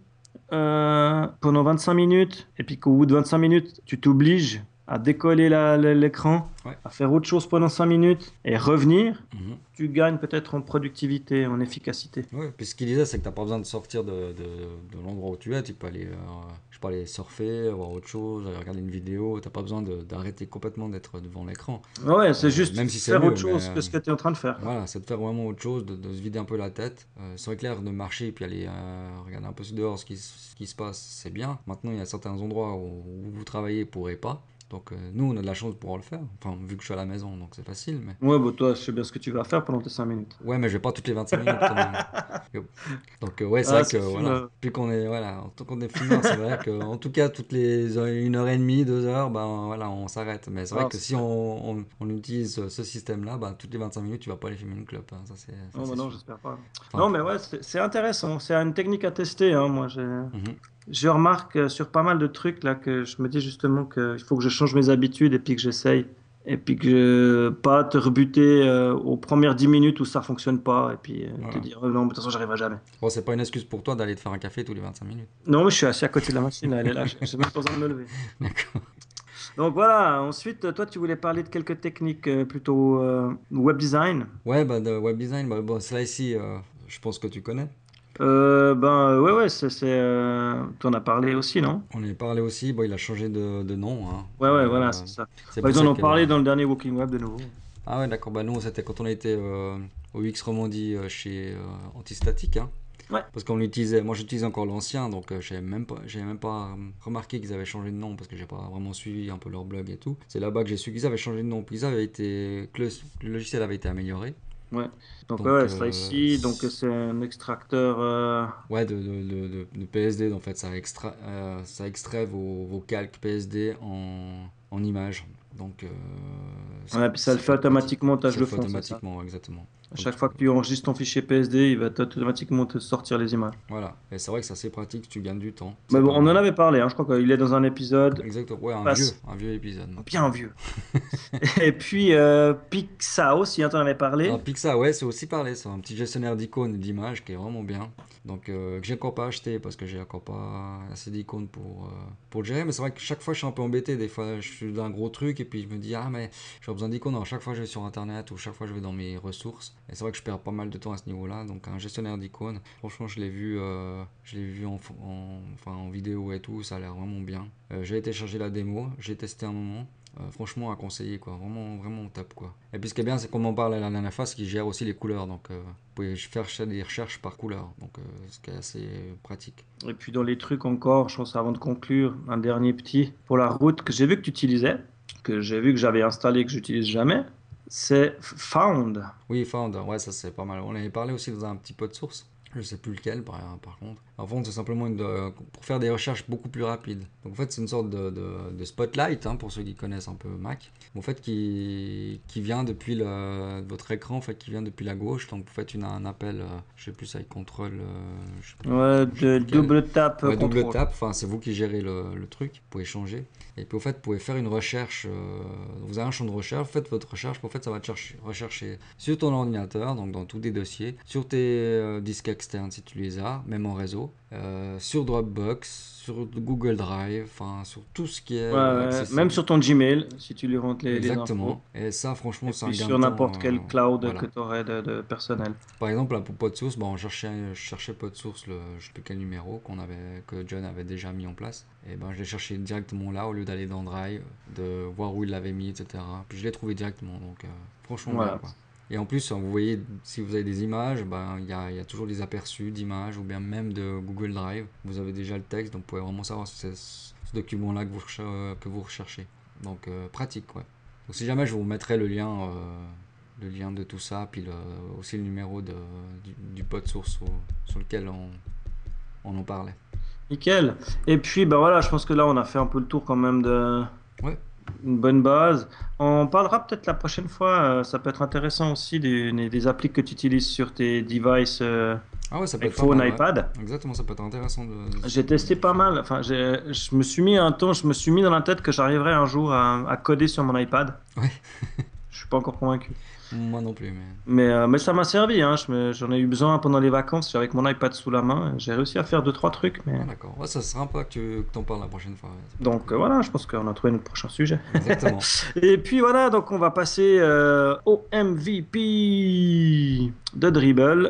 [SPEAKER 2] euh, pendant 25 minutes et puis qu'au bout de 25 minutes, tu t'obliges à décoller l'écran,
[SPEAKER 1] Ouais.
[SPEAKER 2] à faire autre chose pendant 5 minutes et revenir,
[SPEAKER 1] Mhm.
[SPEAKER 2] tu gagnes peut-être en productivité, en efficacité.
[SPEAKER 1] Ouais, puis ce qu'il disait, c'est que t'as pas besoin de sortir de, de, de l'endroit où tu es. Tu peux aller, euh, je peux aller surfer, voir autre chose, aller regarder une vidéo. T'as pas besoin d'arrêter complètement d'être devant l'écran.
[SPEAKER 2] Ouais, c'est
[SPEAKER 1] Euh,
[SPEAKER 2] juste
[SPEAKER 1] même si
[SPEAKER 2] faire
[SPEAKER 1] mieux,
[SPEAKER 2] autre chose
[SPEAKER 1] mais,
[SPEAKER 2] que ce que tu es en train de faire.
[SPEAKER 1] Voilà, c'est de faire vraiment autre chose, de, de se vider un peu la tête. Euh, c'est vrai clair, de marcher et puis aller euh, regarder un peu dehors ce qui, s- ce qui se passe, c'est bien. Maintenant, il y a certains endroits où, où vous travaillez, vous pourrez pas. Donc, euh, nous, on a de la chance de pouvoir le faire. Enfin, vu que je suis à la maison, donc c'est facile. Mais...
[SPEAKER 2] Ouais, bah toi, je sais bien ce que tu vas faire pendant tes 5 minutes.
[SPEAKER 1] Ouais, mais je vais pas toutes les 25 minutes quand même. Yo. Donc, euh, ouais, c'est
[SPEAKER 2] Ah,
[SPEAKER 1] vrai que voilà,
[SPEAKER 2] là.
[SPEAKER 1] plus qu'on est, voilà, en tant qu'on est fumeur, c'est vrai que, en tout cas, toutes les heures- une heure et demie, deux heures, ben voilà, on s'arrête. Mais c'est vrai
[SPEAKER 2] Ah,
[SPEAKER 1] que si on, on, on utilise ce système-là, ben, toutes les 25 minutes, tu vas pas aller fumer une clope. hein, ça, c'est, c'est
[SPEAKER 2] bah non, j'espère pas.
[SPEAKER 1] Enfin,
[SPEAKER 2] non, mais ouais, c'est c'est intéressant. C'est une technique à tester. Hein, moi, j'ai-
[SPEAKER 1] mhm.
[SPEAKER 2] Je remarque euh, sur pas mal de trucs là que je me dis justement qu'il faut que je change mes habitudes et puis que j'essaye. Et puis que je pas te rebuter euh, aux premières 10 minutes où ça fonctionne pas. Et puis euh,
[SPEAKER 1] Voilà.
[SPEAKER 2] te dire euh, non, de toute façon, j'arriverai jamais.
[SPEAKER 1] Bon, c'est pas une excuse pour toi d'aller te faire un café tous les 25 minutes.
[SPEAKER 2] Non, mais je suis assis à côté de la machine. Elle est là. J'ai même pas besoin de me lever.
[SPEAKER 1] D'accord.
[SPEAKER 2] Donc voilà. Ensuite, toi, tu voulais parler de quelques techniques euh, plutôt web design.
[SPEAKER 1] Ouais, bah, de web design, bah, bon, cela ici, je pense que tu connais.
[SPEAKER 2] Euh, ben euh, ouais, ouais, c'est. c'est, Euh, tu en as parlé aussi, non?
[SPEAKER 1] On en a parlé aussi, bon, il a changé de, de nom. Hein.
[SPEAKER 2] Ouais, ouais,
[SPEAKER 1] Euh,
[SPEAKER 2] voilà, c'est ça. Bah, ils en ont parlé dans le dernier Walking Web de nouveau.
[SPEAKER 1] Ah ouais, d'accord. Bah nous, c'était quand on était euh, au X Romandie euh, chez euh, Antistatique. Hein.
[SPEAKER 2] Ouais.
[SPEAKER 1] Parce qu'on utilisait, moi j'utilisais encore l'ancien, donc euh, j'avais même pas, j'avais même pas euh, remarqué qu'ils avaient changé de nom parce que j'ai pas vraiment suivi un peu leur blog et tout. C'est là-bas que j'ai su qu'ils avaient changé de nom, puis ils avaient été, que le, le logiciel avait été amélioré.
[SPEAKER 2] Donc,
[SPEAKER 1] Donc,
[SPEAKER 2] ouais, ouais,
[SPEAKER 1] euh,
[SPEAKER 2] donc c'est un extracteur. euh,
[SPEAKER 1] Ouais, de, de, de, de- PSD, en fait, ça, extra, euh, ça extrait vos, vos calques PSD en, en images. Donc,
[SPEAKER 2] Ouais, puis ça le fait automatiquement,
[SPEAKER 1] ça
[SPEAKER 2] de
[SPEAKER 1] le fait
[SPEAKER 2] fond. c'est ça.
[SPEAKER 1] automatiquement, exactement.
[SPEAKER 2] À chaque fois que tu enregistres ton fichier PSD, il va automatiquement te sortir les images.
[SPEAKER 1] Voilà, et c'est vrai que c'est assez pratique, tu gagnes du temps.
[SPEAKER 2] Mais bon, on en avait parlé, hein, je crois qu'il est dans un épisode
[SPEAKER 1] Exactement, ouais, un vieux, un vieux épisode.
[SPEAKER 2] bien vieux. Et puis euh, Pixa aussi, hein, tu en avais parlé.
[SPEAKER 1] Alors, Pixa, ouais, c'est aussi parlé, c'est un petit gestionnaire d'icônes et d'images qui est vraiment bien. Donc, euh, que j'ai encore pas acheté parce que j'ai encore pas assez d'icônes pour, euh, pour le gérer. Mais c'est vrai que chaque fois, je suis un peu embêté. Des fois, je suis dans un gros truc et puis je me dis, ah, mais j'ai besoin d'icônes. Alors, chaque fois, je vais sur internet ou chaque fois, je vais dans mes ressources. Et c'est vrai que je perds pas mal de temps à ce niveau-là. Donc, un gestionnaire d'icônes, franchement, je l'ai vu, euh, je l'ai vu en, en, en vidéo et tout. Ça a l'air vraiment bien. Euh, j'ai téléchargé la démo, j'ai testé un moment. Euh, franchement à conseiller quoi, vraiment vraiment top quoi. Et puis ce qui est bien c'est qu'on m'en parle à la dernière fois, c'est qu'il gère aussi les couleurs, donc euh, vous pouvez faire des recherches par couleur, donc ce qui est assez pratique.
[SPEAKER 2] Et puis dans les trucs encore, je pense avant de conclure, un dernier petit pour la route que j'ai vu que tu utilisais, que j'ai vu que j'avais installé que j'utilise jamais, c'est Found.
[SPEAKER 1] Oui, Found, ouais ça c'est pas mal. On avait parlé aussi dans un petit peu de source. Je sais plus lequel par, par contre. En fond, c'est simplement une de- pour faire des recherches beaucoup plus rapides. Donc en fait, c'est une sorte de, de- de spotlight hein, pour ceux qui connaissent un peu Mac. En fait, qui, qui vient depuis le, votre écran, en fait, qui vient depuis la gauche. Donc vous faites une, un appel, euh, je sais plus, ça avec contrôle. euh, je sais plus.
[SPEAKER 2] Ouais, de
[SPEAKER 1] Lequel
[SPEAKER 2] double tap.
[SPEAKER 1] Ouais, double tap, enfin c'est vous qui gérez le, le truc, vous pouvez changer. Et puis au fait, vous pouvez faire une recherche, euh, vous avez un champ de recherche, vous faites votre recherche, au fait ça va te chercher, rechercher sur ton ordinateur, donc dans tous tes dossiers, sur tes euh, disques externes si tu les as, même en réseau, euh, sur Dropbox, sur Google Drive, enfin sur tout ce qui est
[SPEAKER 2] Ouais, même sur ton Gmail, si tu lui rentres les, les infos.
[SPEAKER 1] Exactement. Et ça, franchement, c'est un gain
[SPEAKER 2] sur n'importe quel
[SPEAKER 1] euh,
[SPEAKER 2] cloud
[SPEAKER 1] voilà.
[SPEAKER 2] que tu aurais de, de personnel.
[SPEAKER 1] Par exemple, là, pour PodSource, bon, on cherchait, je cherchais PodSource, le, je sais plus quel numéro qu'on avait, que John avait déjà mis en place. Et ben, je l'ai cherché directement là au lieu d'aller dans Drive, de voir où il l'avait mis, etc. Puis je l'ai trouvé directement. Donc, euh, franchement,
[SPEAKER 2] Voilà.
[SPEAKER 1] bien, quoi. Et en plus, vous voyez, si vous avez des images, ben, il y, a, y a toujours des aperçus d'images ou bien même de Google Drive. Vous avez déjà le texte, donc vous pouvez vraiment savoir si c'est ce ce document-là que, vous que vous recherchez. Donc, euh, pratique, ouais. Donc, si jamais je vous mettrai le lien, euh, le lien de tout ça, puis le- aussi le numéro de, du, du pod source au- sur lequel on, on en parlait.
[SPEAKER 2] Nickel. Et puis, bah voilà, je pense que là, on a fait un peu le tour quand même de.
[SPEAKER 1] Ouais.
[SPEAKER 2] Une bonne base. On parlera peut-être la prochaine fois. euh, ça peut être intéressant aussi des, des applis que tu utilises sur tes devices euh,
[SPEAKER 1] Ah ouais, ça peut
[SPEAKER 2] iPhone,
[SPEAKER 1] mal, ouais.
[SPEAKER 2] iPad.
[SPEAKER 1] Exactement, ça peut être intéressant de.
[SPEAKER 2] J'ai testé pas mal. Enfin, je me suis mis un temps, je me suis mis dans la tête que j'arriverais un jour à, à coder sur mon iPad.
[SPEAKER 1] Ouais.
[SPEAKER 2] je suis pas encore convaincu.
[SPEAKER 1] Moi non plus, mais.
[SPEAKER 2] Mais, euh, mais ça m'a servi, hein. J'en ai eu besoin pendant les vacances, j'avais avec mon iPad sous la main, j'ai réussi à faire deux trois trucs, mais
[SPEAKER 1] Ah, d'accord. Ouais, ça sera pas que tu que t'en parles la prochaine fois. ouais.
[SPEAKER 2] donc euh, voilà, je pense qu'on a trouvé notre prochain sujet.
[SPEAKER 1] Exactement.
[SPEAKER 2] Et puis voilà, donc on va passer euh, au MVP de dribble.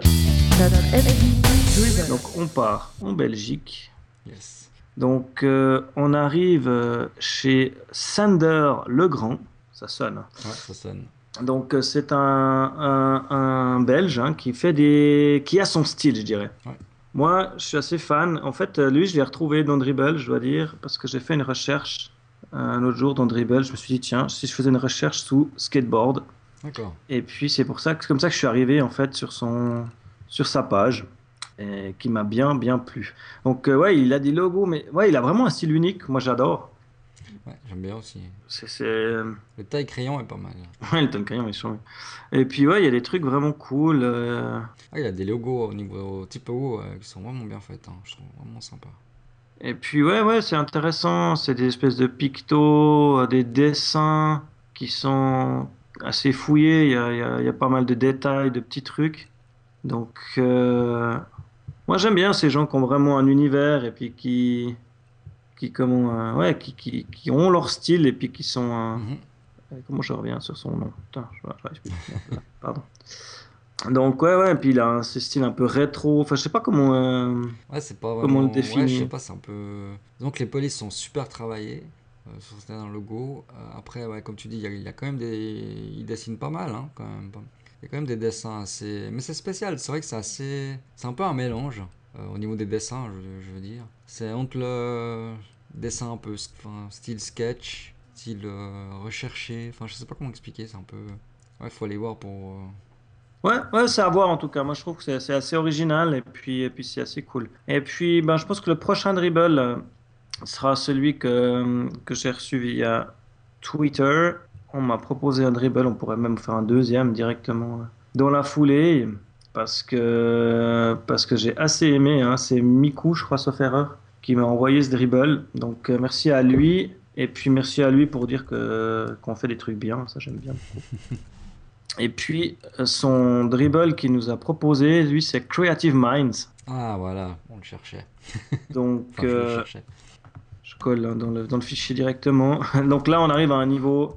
[SPEAKER 2] Donc on part en Belgique.
[SPEAKER 1] yes.
[SPEAKER 2] Donc euh, on arrive chez Sander Legrand, ça sonne.
[SPEAKER 1] Ouais, ça sonne.
[SPEAKER 2] Donc euh, c'est un, un, un Belge hein, qui fait des, qui a son style, je dirais.
[SPEAKER 1] Ouais.
[SPEAKER 2] Moi, je suis assez fan. En fait, euh, lui, je l'ai retrouvé dans Dribble, je dois dire, parce que j'ai fait une recherche euh, un autre jour dans Dribble. Je me suis dit tiens, si je faisais une recherche sous skateboard,
[SPEAKER 1] D'accord.
[SPEAKER 2] et puis c'est pour ça que comme ça que je suis arrivé en fait sur son, sur sa page, et qui m'a bien bien plu. Donc euh, ouais, il a des logos, mais ouais, il a vraiment un style unique. Moi, j'adore.
[SPEAKER 1] Ouais, j'aime bien aussi.
[SPEAKER 2] C'est, euh,
[SPEAKER 1] Le taille crayon est pas mal.
[SPEAKER 2] Ouais, le Tom Crayon est chouette. Et puis ouais, il y a des trucs vraiment cool. euh,
[SPEAKER 1] Ah, il y a des logos au niveau typo euh, qui sont vraiment bien faits. hein. Je trouve vraiment sympa.
[SPEAKER 2] Et puis ouais, ouais, c'est intéressant. C'est des espèces de pictos, euh, des dessins qui sont assez fouillés. Il y a, il y a- il y a pas mal de détails, de petits trucs. Donc euh, moi j'aime bien ces gens qui ont vraiment un univers et puis qui qui comment euh, ouais qui, qui, qui ont leur style et puis qui sont euh,
[SPEAKER 1] Mhm.
[SPEAKER 2] Euh, Comment je reviens sur son nom? Putain, je Pardon. Donc ouais, ouais, et puis il a un ce style un peu rétro. Enfin, je sais pas comment. euh,
[SPEAKER 1] Ouais, c'est pas
[SPEAKER 2] Comment le
[SPEAKER 1] Ouais,
[SPEAKER 2] définir
[SPEAKER 1] je sais pas, c'est un peu... Que les polices sont super travaillées euh, sur certains logos. Euh, après, ouais, comme tu dis, il y, a- il y a quand même des... Ils dessinent pas mal, hein, quand même. Il y a quand même des dessins assez... Mais c'est spécial, c'est vrai que c'est assez... C'est un peu un mélange au niveau des dessins, je, je veux dire. C'est entre le dessin un peu style sketch, style euh, recherché. Enfin, je sais pas comment expliquer, c'est un peu... Ouais, faut aller voir pour... euh,
[SPEAKER 2] Ouais, ouais, c'est à voir en tout cas. Moi, je trouve que c'est assez original et puis, et puis c'est assez cool. Et puis, ben, je pense que le prochain dribble euh, sera celui que, que j'ai reçu via Twitter. On m'a proposé un dribble, on pourrait même faire un deuxième directement dans la foulée parce que, parce que j'ai assez aimé. hein. C'est Miku, je crois, sauf erreur, qui m'a envoyé ce dribble. Donc, euh, merci à lui. Et puis, merci à lui pour dire que, qu'on fait des trucs bien. Ça, j'aime bien. Et puis, euh, son dribble qu'il nous a proposé, lui, c'est Creative Minds.
[SPEAKER 1] Ah, voilà, on le cherchait.
[SPEAKER 2] Donc,
[SPEAKER 1] Enfin, je le
[SPEAKER 2] euh,
[SPEAKER 1] cherchais.
[SPEAKER 2] je colle hein, dans le, dans le fichier directement. Donc là, on arrive à un niveau.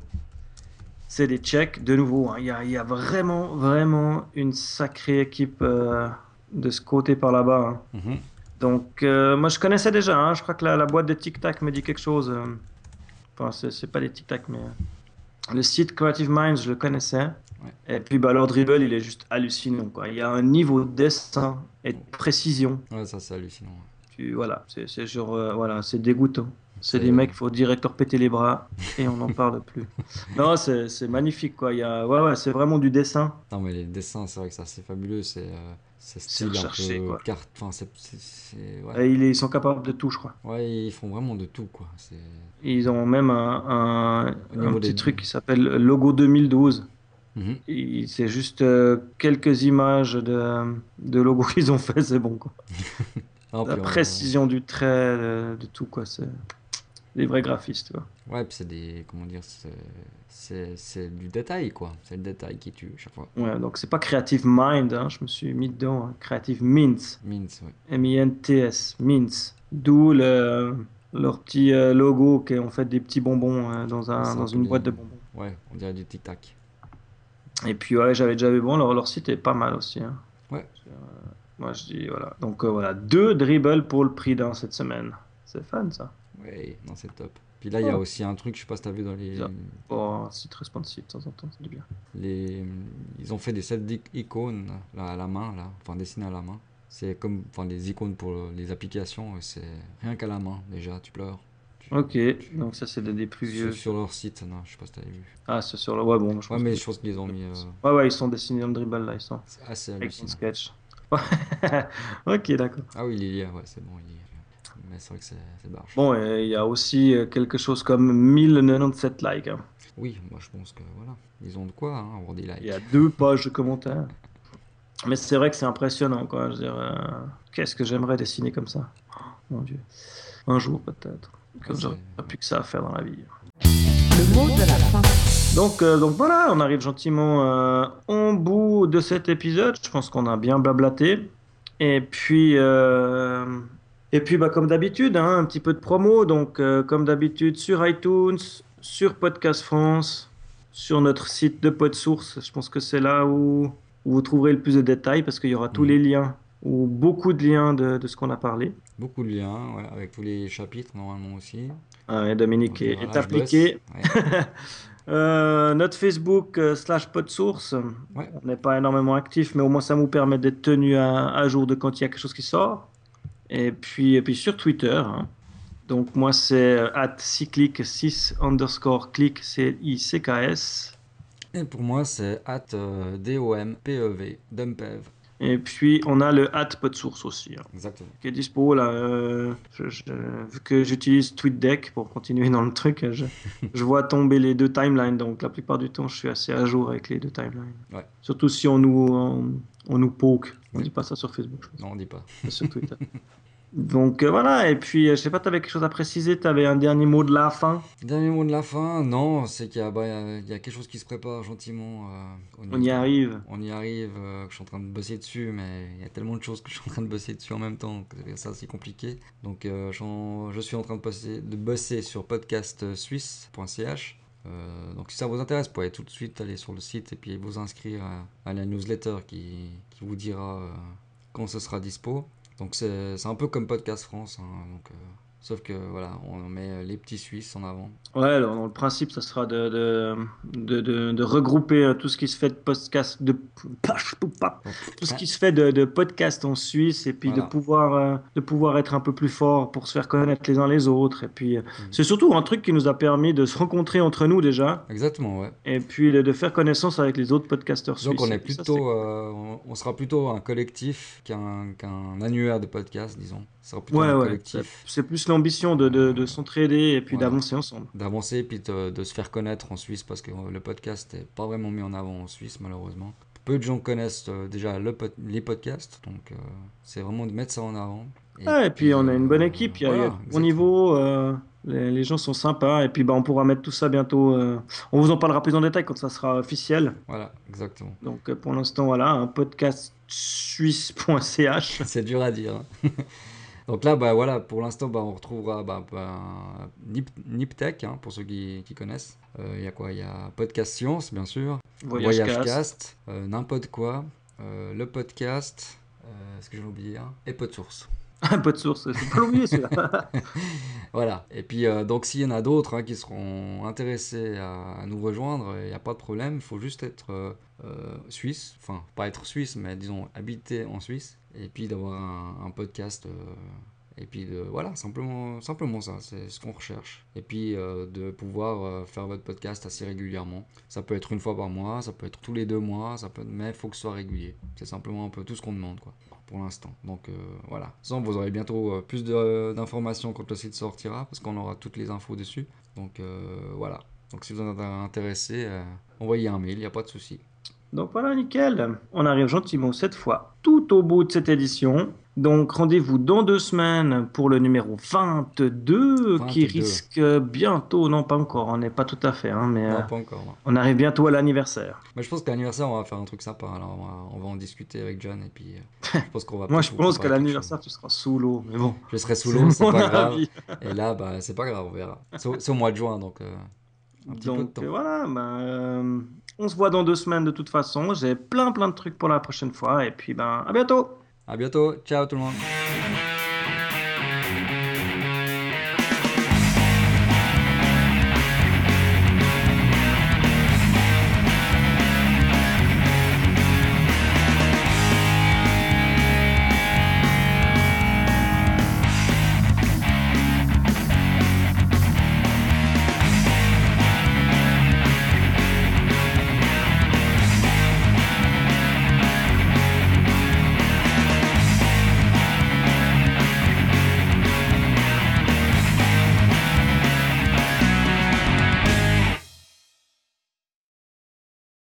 [SPEAKER 2] C'est des checks. De nouveau, hein, il y, a, il y a vraiment, vraiment une sacrée équipe euh, de ce côté par là-bas. hein.
[SPEAKER 1] Mhm.
[SPEAKER 2] Donc, euh, moi, je connaissais déjà. hein. Je crois que la, la boîte de Tic Tac me dit quelque chose. euh. Enfin, c'est c'est pas des Tic Tac, mais. euh, Le site Creative Minds, je le connaissais. Et puis, bah, leur dribble, il est juste hallucinant. Quoi. Il y a un niveau de dessin et de précision.
[SPEAKER 1] Ouais, ça c'est hallucinant.
[SPEAKER 2] Tu, voilà, c'est c'est genre, euh, voilà, c'est dégoûtant. C'est
[SPEAKER 1] C'est-
[SPEAKER 2] des mecs, il faut direct leur péter les bras et on n'en parle plus. Non, c'est c'est magnifique, quoi. Il y a, ouais, ouais, c'est vraiment du dessin.
[SPEAKER 1] Non, mais les dessins, c'est vrai que c'est assez fabuleux. C'est euh, c'est style
[SPEAKER 2] recherché,
[SPEAKER 1] un peu
[SPEAKER 2] quoi.
[SPEAKER 1] carte. Enfin, c'est. c'est- c'est- Ouais.
[SPEAKER 2] Et ils, ils sont capables de tout, je crois.
[SPEAKER 1] ouais, ils font vraiment de tout, quoi.
[SPEAKER 2] Ils ont même un, un, petit
[SPEAKER 1] des-
[SPEAKER 2] truc qui s'appelle Logo 2012.
[SPEAKER 1] Mhm.
[SPEAKER 2] C'est juste euh, quelques images de, de logos qu'ils ont fait, c'est bon, quoi.
[SPEAKER 1] Non,
[SPEAKER 2] La
[SPEAKER 1] puis
[SPEAKER 2] précision du trait, de, de tout, quoi. C'est des vrais graphistes, quoi.
[SPEAKER 1] Ouais, puis c'est des. Comment dire c'est- du détail, quoi. C'est le détail qui tue, chaque fois.
[SPEAKER 2] Ouais, donc c'est pas Creative Mind, hein, je me suis mis dedans. hein. Creative Mints.
[SPEAKER 1] Mince, ouais.
[SPEAKER 2] M-I-N-T-S, Mints. D'où le, leur petit euh, logo qui est en fait des petits bonbons euh, dans, un, dans une boîte de bonbons.
[SPEAKER 1] Ouais, on dirait du tic-tac.
[SPEAKER 2] Et puis ouais, j'avais déjà vu, bon, leur, leur site est pas mal aussi. hein.
[SPEAKER 1] Ouais.
[SPEAKER 2] Euh, moi je dis, voilà. Donc euh, voilà, deux dribbles pour le prix d'un cette semaine. C'est fun ça.
[SPEAKER 1] Ouais, non, c'est top. Puis là, il y a
[SPEAKER 2] Oh.
[SPEAKER 1] aussi un truc, je sais pas si t'as vu dans les.
[SPEAKER 2] Un site responsive de temps en temps, c'est du bien.
[SPEAKER 1] les... Ils ont fait des sets d'icônes là, à la main, là. Enfin, dessinées à la main. C'est comme enfin, des icônes pour les applications. et C'est rien qu'à la main, déjà, tu pleures. Tu-
[SPEAKER 2] Ok, donc ça c'est des, plus vieux.
[SPEAKER 1] Sur, sur leur site, non, je sais pas si t'avais vu.
[SPEAKER 2] Ah, c'est sur le. Ouais, bon, je
[SPEAKER 1] Ouais,
[SPEAKER 2] pense
[SPEAKER 1] mais
[SPEAKER 2] que-
[SPEAKER 1] je pense qu'ils les ont mis. euh,
[SPEAKER 2] Ouais, ouais, ils sont dessinés dans le dribble là, ils sont.
[SPEAKER 1] C'est assez
[SPEAKER 2] Avec sketch. ok, d'accord.
[SPEAKER 1] Ah oui, il y a, ouais, c'est bon, il y a. Mais c'est vrai que c'est.
[SPEAKER 2] Bon, et il y a aussi euh, quelque chose comme 1097 likes. hein.
[SPEAKER 1] Oui, moi je pense que voilà. Ils ont de quoi hein, avoir des likes.
[SPEAKER 2] Il y a deux pages de commentaires. Mais c'est vrai que c'est impressionnant, quoi. Je veux dire, euh, qu'est-ce que j'aimerais dessiner comme ça? Oh, Mon Dieu. Un jour, peut-être. Comme
[SPEAKER 1] Ouais,
[SPEAKER 2] j'aurais
[SPEAKER 1] c'est-
[SPEAKER 2] plus que ça à faire dans la vie.
[SPEAKER 3] Le mot de la fin.
[SPEAKER 2] Donc, euh, donc voilà, on arrive gentiment euh, au bout de cet épisode. Je pense qu'on a bien blablaté. Et puis, euh, et puis bah, comme d'habitude, hein, un petit peu de promo. Donc, euh, comme d'habitude, sur iTunes, sur Podcast France, sur notre site de PodSource. Je pense que c'est là où, où vous trouverez le plus de détails parce qu'il y aura tous les liens ou beaucoup de liens de, de ce qu'on a parlé.
[SPEAKER 1] Beaucoup de liens, ouais, avec tous les chapitres normalement aussi.
[SPEAKER 2] Ah, et Dominique
[SPEAKER 1] Donc,
[SPEAKER 2] est,
[SPEAKER 1] voilà,
[SPEAKER 2] appliqué.
[SPEAKER 1] Ouais.
[SPEAKER 2] Euh, notre Facebook euh, slash PodSource,
[SPEAKER 1] Ouais.
[SPEAKER 2] on n'est pas énormément actif, mais au moins ça nous permet d'être tenu à, à jour de quand il y a quelque chose qui sort. Et puis, et puis sur Twitter, hein. donc moi c'est euh, at cyclic 6 underscore click C-I-C-K-S.
[SPEAKER 1] Et pour moi, c'est at euh, D-O-M-P-E-V, Dumpev.
[SPEAKER 2] Et puis on a le at PodSource aussi, hein,
[SPEAKER 1] Exactement.
[SPEAKER 2] qui est dispo là. euh, je- je- vu que j'utilise TweetDeck pour continuer dans le truc, je, je vois tomber les deux timelines, donc la plupart du temps je suis assez à jour avec les deux timelines.
[SPEAKER 1] Ouais.
[SPEAKER 2] Surtout si on nous, on, on nous poke. On dit pas ça sur Facebook, je pense.
[SPEAKER 1] Non, on dit pas.
[SPEAKER 2] Sur Twitter. Donc euh, voilà, et puis euh, je sais pas, tu avais quelque chose à préciser, tu avais un dernier mot de la fin?
[SPEAKER 1] Dernier mot de la fin, non, c'est qu'il y, a- bah, il y y a quelque chose qui se prépare gentiment. euh,
[SPEAKER 2] On y arrive.
[SPEAKER 1] On y arrive, euh, je suis en train de bosser dessus, mais il y a tellement de choses que je suis en train de bosser dessus en même temps que ça c'est compliqué. Donc je suis en train de, passer, de bosser sur podcastsuisse.ch. Euh, donc si ça vous intéresse, vous pouvez tout de suite aller sur le site et puis vous inscrire à, la newsletter qui, qui vous dira euh, quand ce sera dispo. Donc c'est un peu comme Podcast France, hein, euh, sauf que voilà, on met les petits Suisses en avant.
[SPEAKER 2] Ouais, alors dans le principe, ça sera de, de, de, de- de regrouper euh, tout ce qui se fait de podcast, de tout ce qui se fait de, podcast en Suisse et puis
[SPEAKER 1] Voilà.
[SPEAKER 2] de pouvoir euh, de pouvoir être un peu plus fort pour se faire connaître les uns les autres. Et puis euh,
[SPEAKER 1] Mhm.
[SPEAKER 2] c'est surtout un truc qui nous a permis de se rencontrer entre nous déjà
[SPEAKER 1] Exactement, ouais.
[SPEAKER 2] et puis de, faire connaissance avec les autres podcasteurs suisses.
[SPEAKER 1] Donc on est
[SPEAKER 2] ça,
[SPEAKER 1] plutôt, euh, on- on sera plutôt un collectif qu'un qu'un annuaire de podcast, disons.
[SPEAKER 2] C'est-
[SPEAKER 1] plutôt
[SPEAKER 2] Ouais,
[SPEAKER 1] un
[SPEAKER 2] ouais.
[SPEAKER 1] collectif,
[SPEAKER 2] C'est plus l'ambition de, de, de s'entraider et puis
[SPEAKER 1] Voilà.
[SPEAKER 2] d'avancer ensemble.
[SPEAKER 1] d'avancer puis de, de se faire connaître en Suisse parce que euh, le podcast n'est pas vraiment mis en avant en Suisse malheureusement. Peu de gens connaissent euh, déjà le les podcasts, donc euh, c'est vraiment de mettre ça en avant.
[SPEAKER 2] Et puis on a une bonne équipe, il y a,
[SPEAKER 1] voilà,
[SPEAKER 2] bon niveau, euh, les, les gens sont sympas, et puis bah, on pourra mettre tout ça bientôt. euh, on vous en parlera plus en détail quand ça sera officiel.
[SPEAKER 1] Voilà, exactement.
[SPEAKER 2] Donc pour l'instant, voilà, un podcast suisse.ch.
[SPEAKER 1] C'est dur à dire. Donc là, bah voilà, pour l'instant, bah, on retrouvera bah, bah, Nip, Niptech, hein, pour ceux qui, qui connaissent. Euh, Il y a quoi? Il y a Podcast Science, bien sûr.
[SPEAKER 2] Voyagecast.
[SPEAKER 1] Voyagecast, euh, n'importe quoi, euh, le podcast, euh, ce que j'ai oublié, hein, et PodSource.
[SPEAKER 2] Un peu de source, faut pas l'oublier celui-là.
[SPEAKER 1] Voilà. Et puis, euh, donc, s'il y en a d'autres hein, qui seront intéressés à, à nous rejoindre, il n'y a pas de problème. Il faut juste être euh, euh, suisse, enfin, pas être suisse, mais disons habiter en Suisse, et puis d'avoir un, podcast. euh, et puis de, voilà, simplement, simplement ça, c'est ce qu'on recherche. Et puis euh, de pouvoir euh, faire votre podcast assez régulièrement. Ça peut être une fois par mois, ça peut être tous les deux mois, ça peut, mais il faut que ce soit régulier. C'est simplement un peu tout ce qu'on demande, quoi, pour l'instant. Donc voilà. Sans, vous aurez bientôt plus d'informations quand le site sortira, parce qu'on aura toutes les infos dessus. Donc voilà. Donc si vous êtes intéressé, envoyez un mail, il n'y a pas de souci.
[SPEAKER 2] Donc voilà, nickel. On arrive gentiment cette fois tout au bout de cette édition. Donc rendez-vous dans deux semaines pour le numéro 22, qui
[SPEAKER 1] 22.
[SPEAKER 2] risque bientôt, non pas encore, on n'est pas tout à fait, hein, mais euh,
[SPEAKER 1] Non, pas encore. non.
[SPEAKER 2] on arrive bientôt à l'anniversaire.
[SPEAKER 1] Mais je pense qu'à l'anniversaire, on va faire un truc sympa. Alors on va, on va en discuter avec John, et puis euh, je pense qu'on va.
[SPEAKER 2] Moi je pense qu'à l'anniversaire tu seras sous l'eau, mais bon.
[SPEAKER 1] Je serai sous l'eau, c'est pas grave. Et là, bah, c'est pas grave, on verra. C'est au, mois de juin, donc euh, un petit peu de
[SPEAKER 2] Donc
[SPEAKER 1] temps.
[SPEAKER 2] euh, voilà, euh, on se voit dans deux semaines de toute façon. J'ai plein plein de trucs pour la prochaine fois et puis ben à bientôt.
[SPEAKER 1] À bientôt, ciao tout le monde.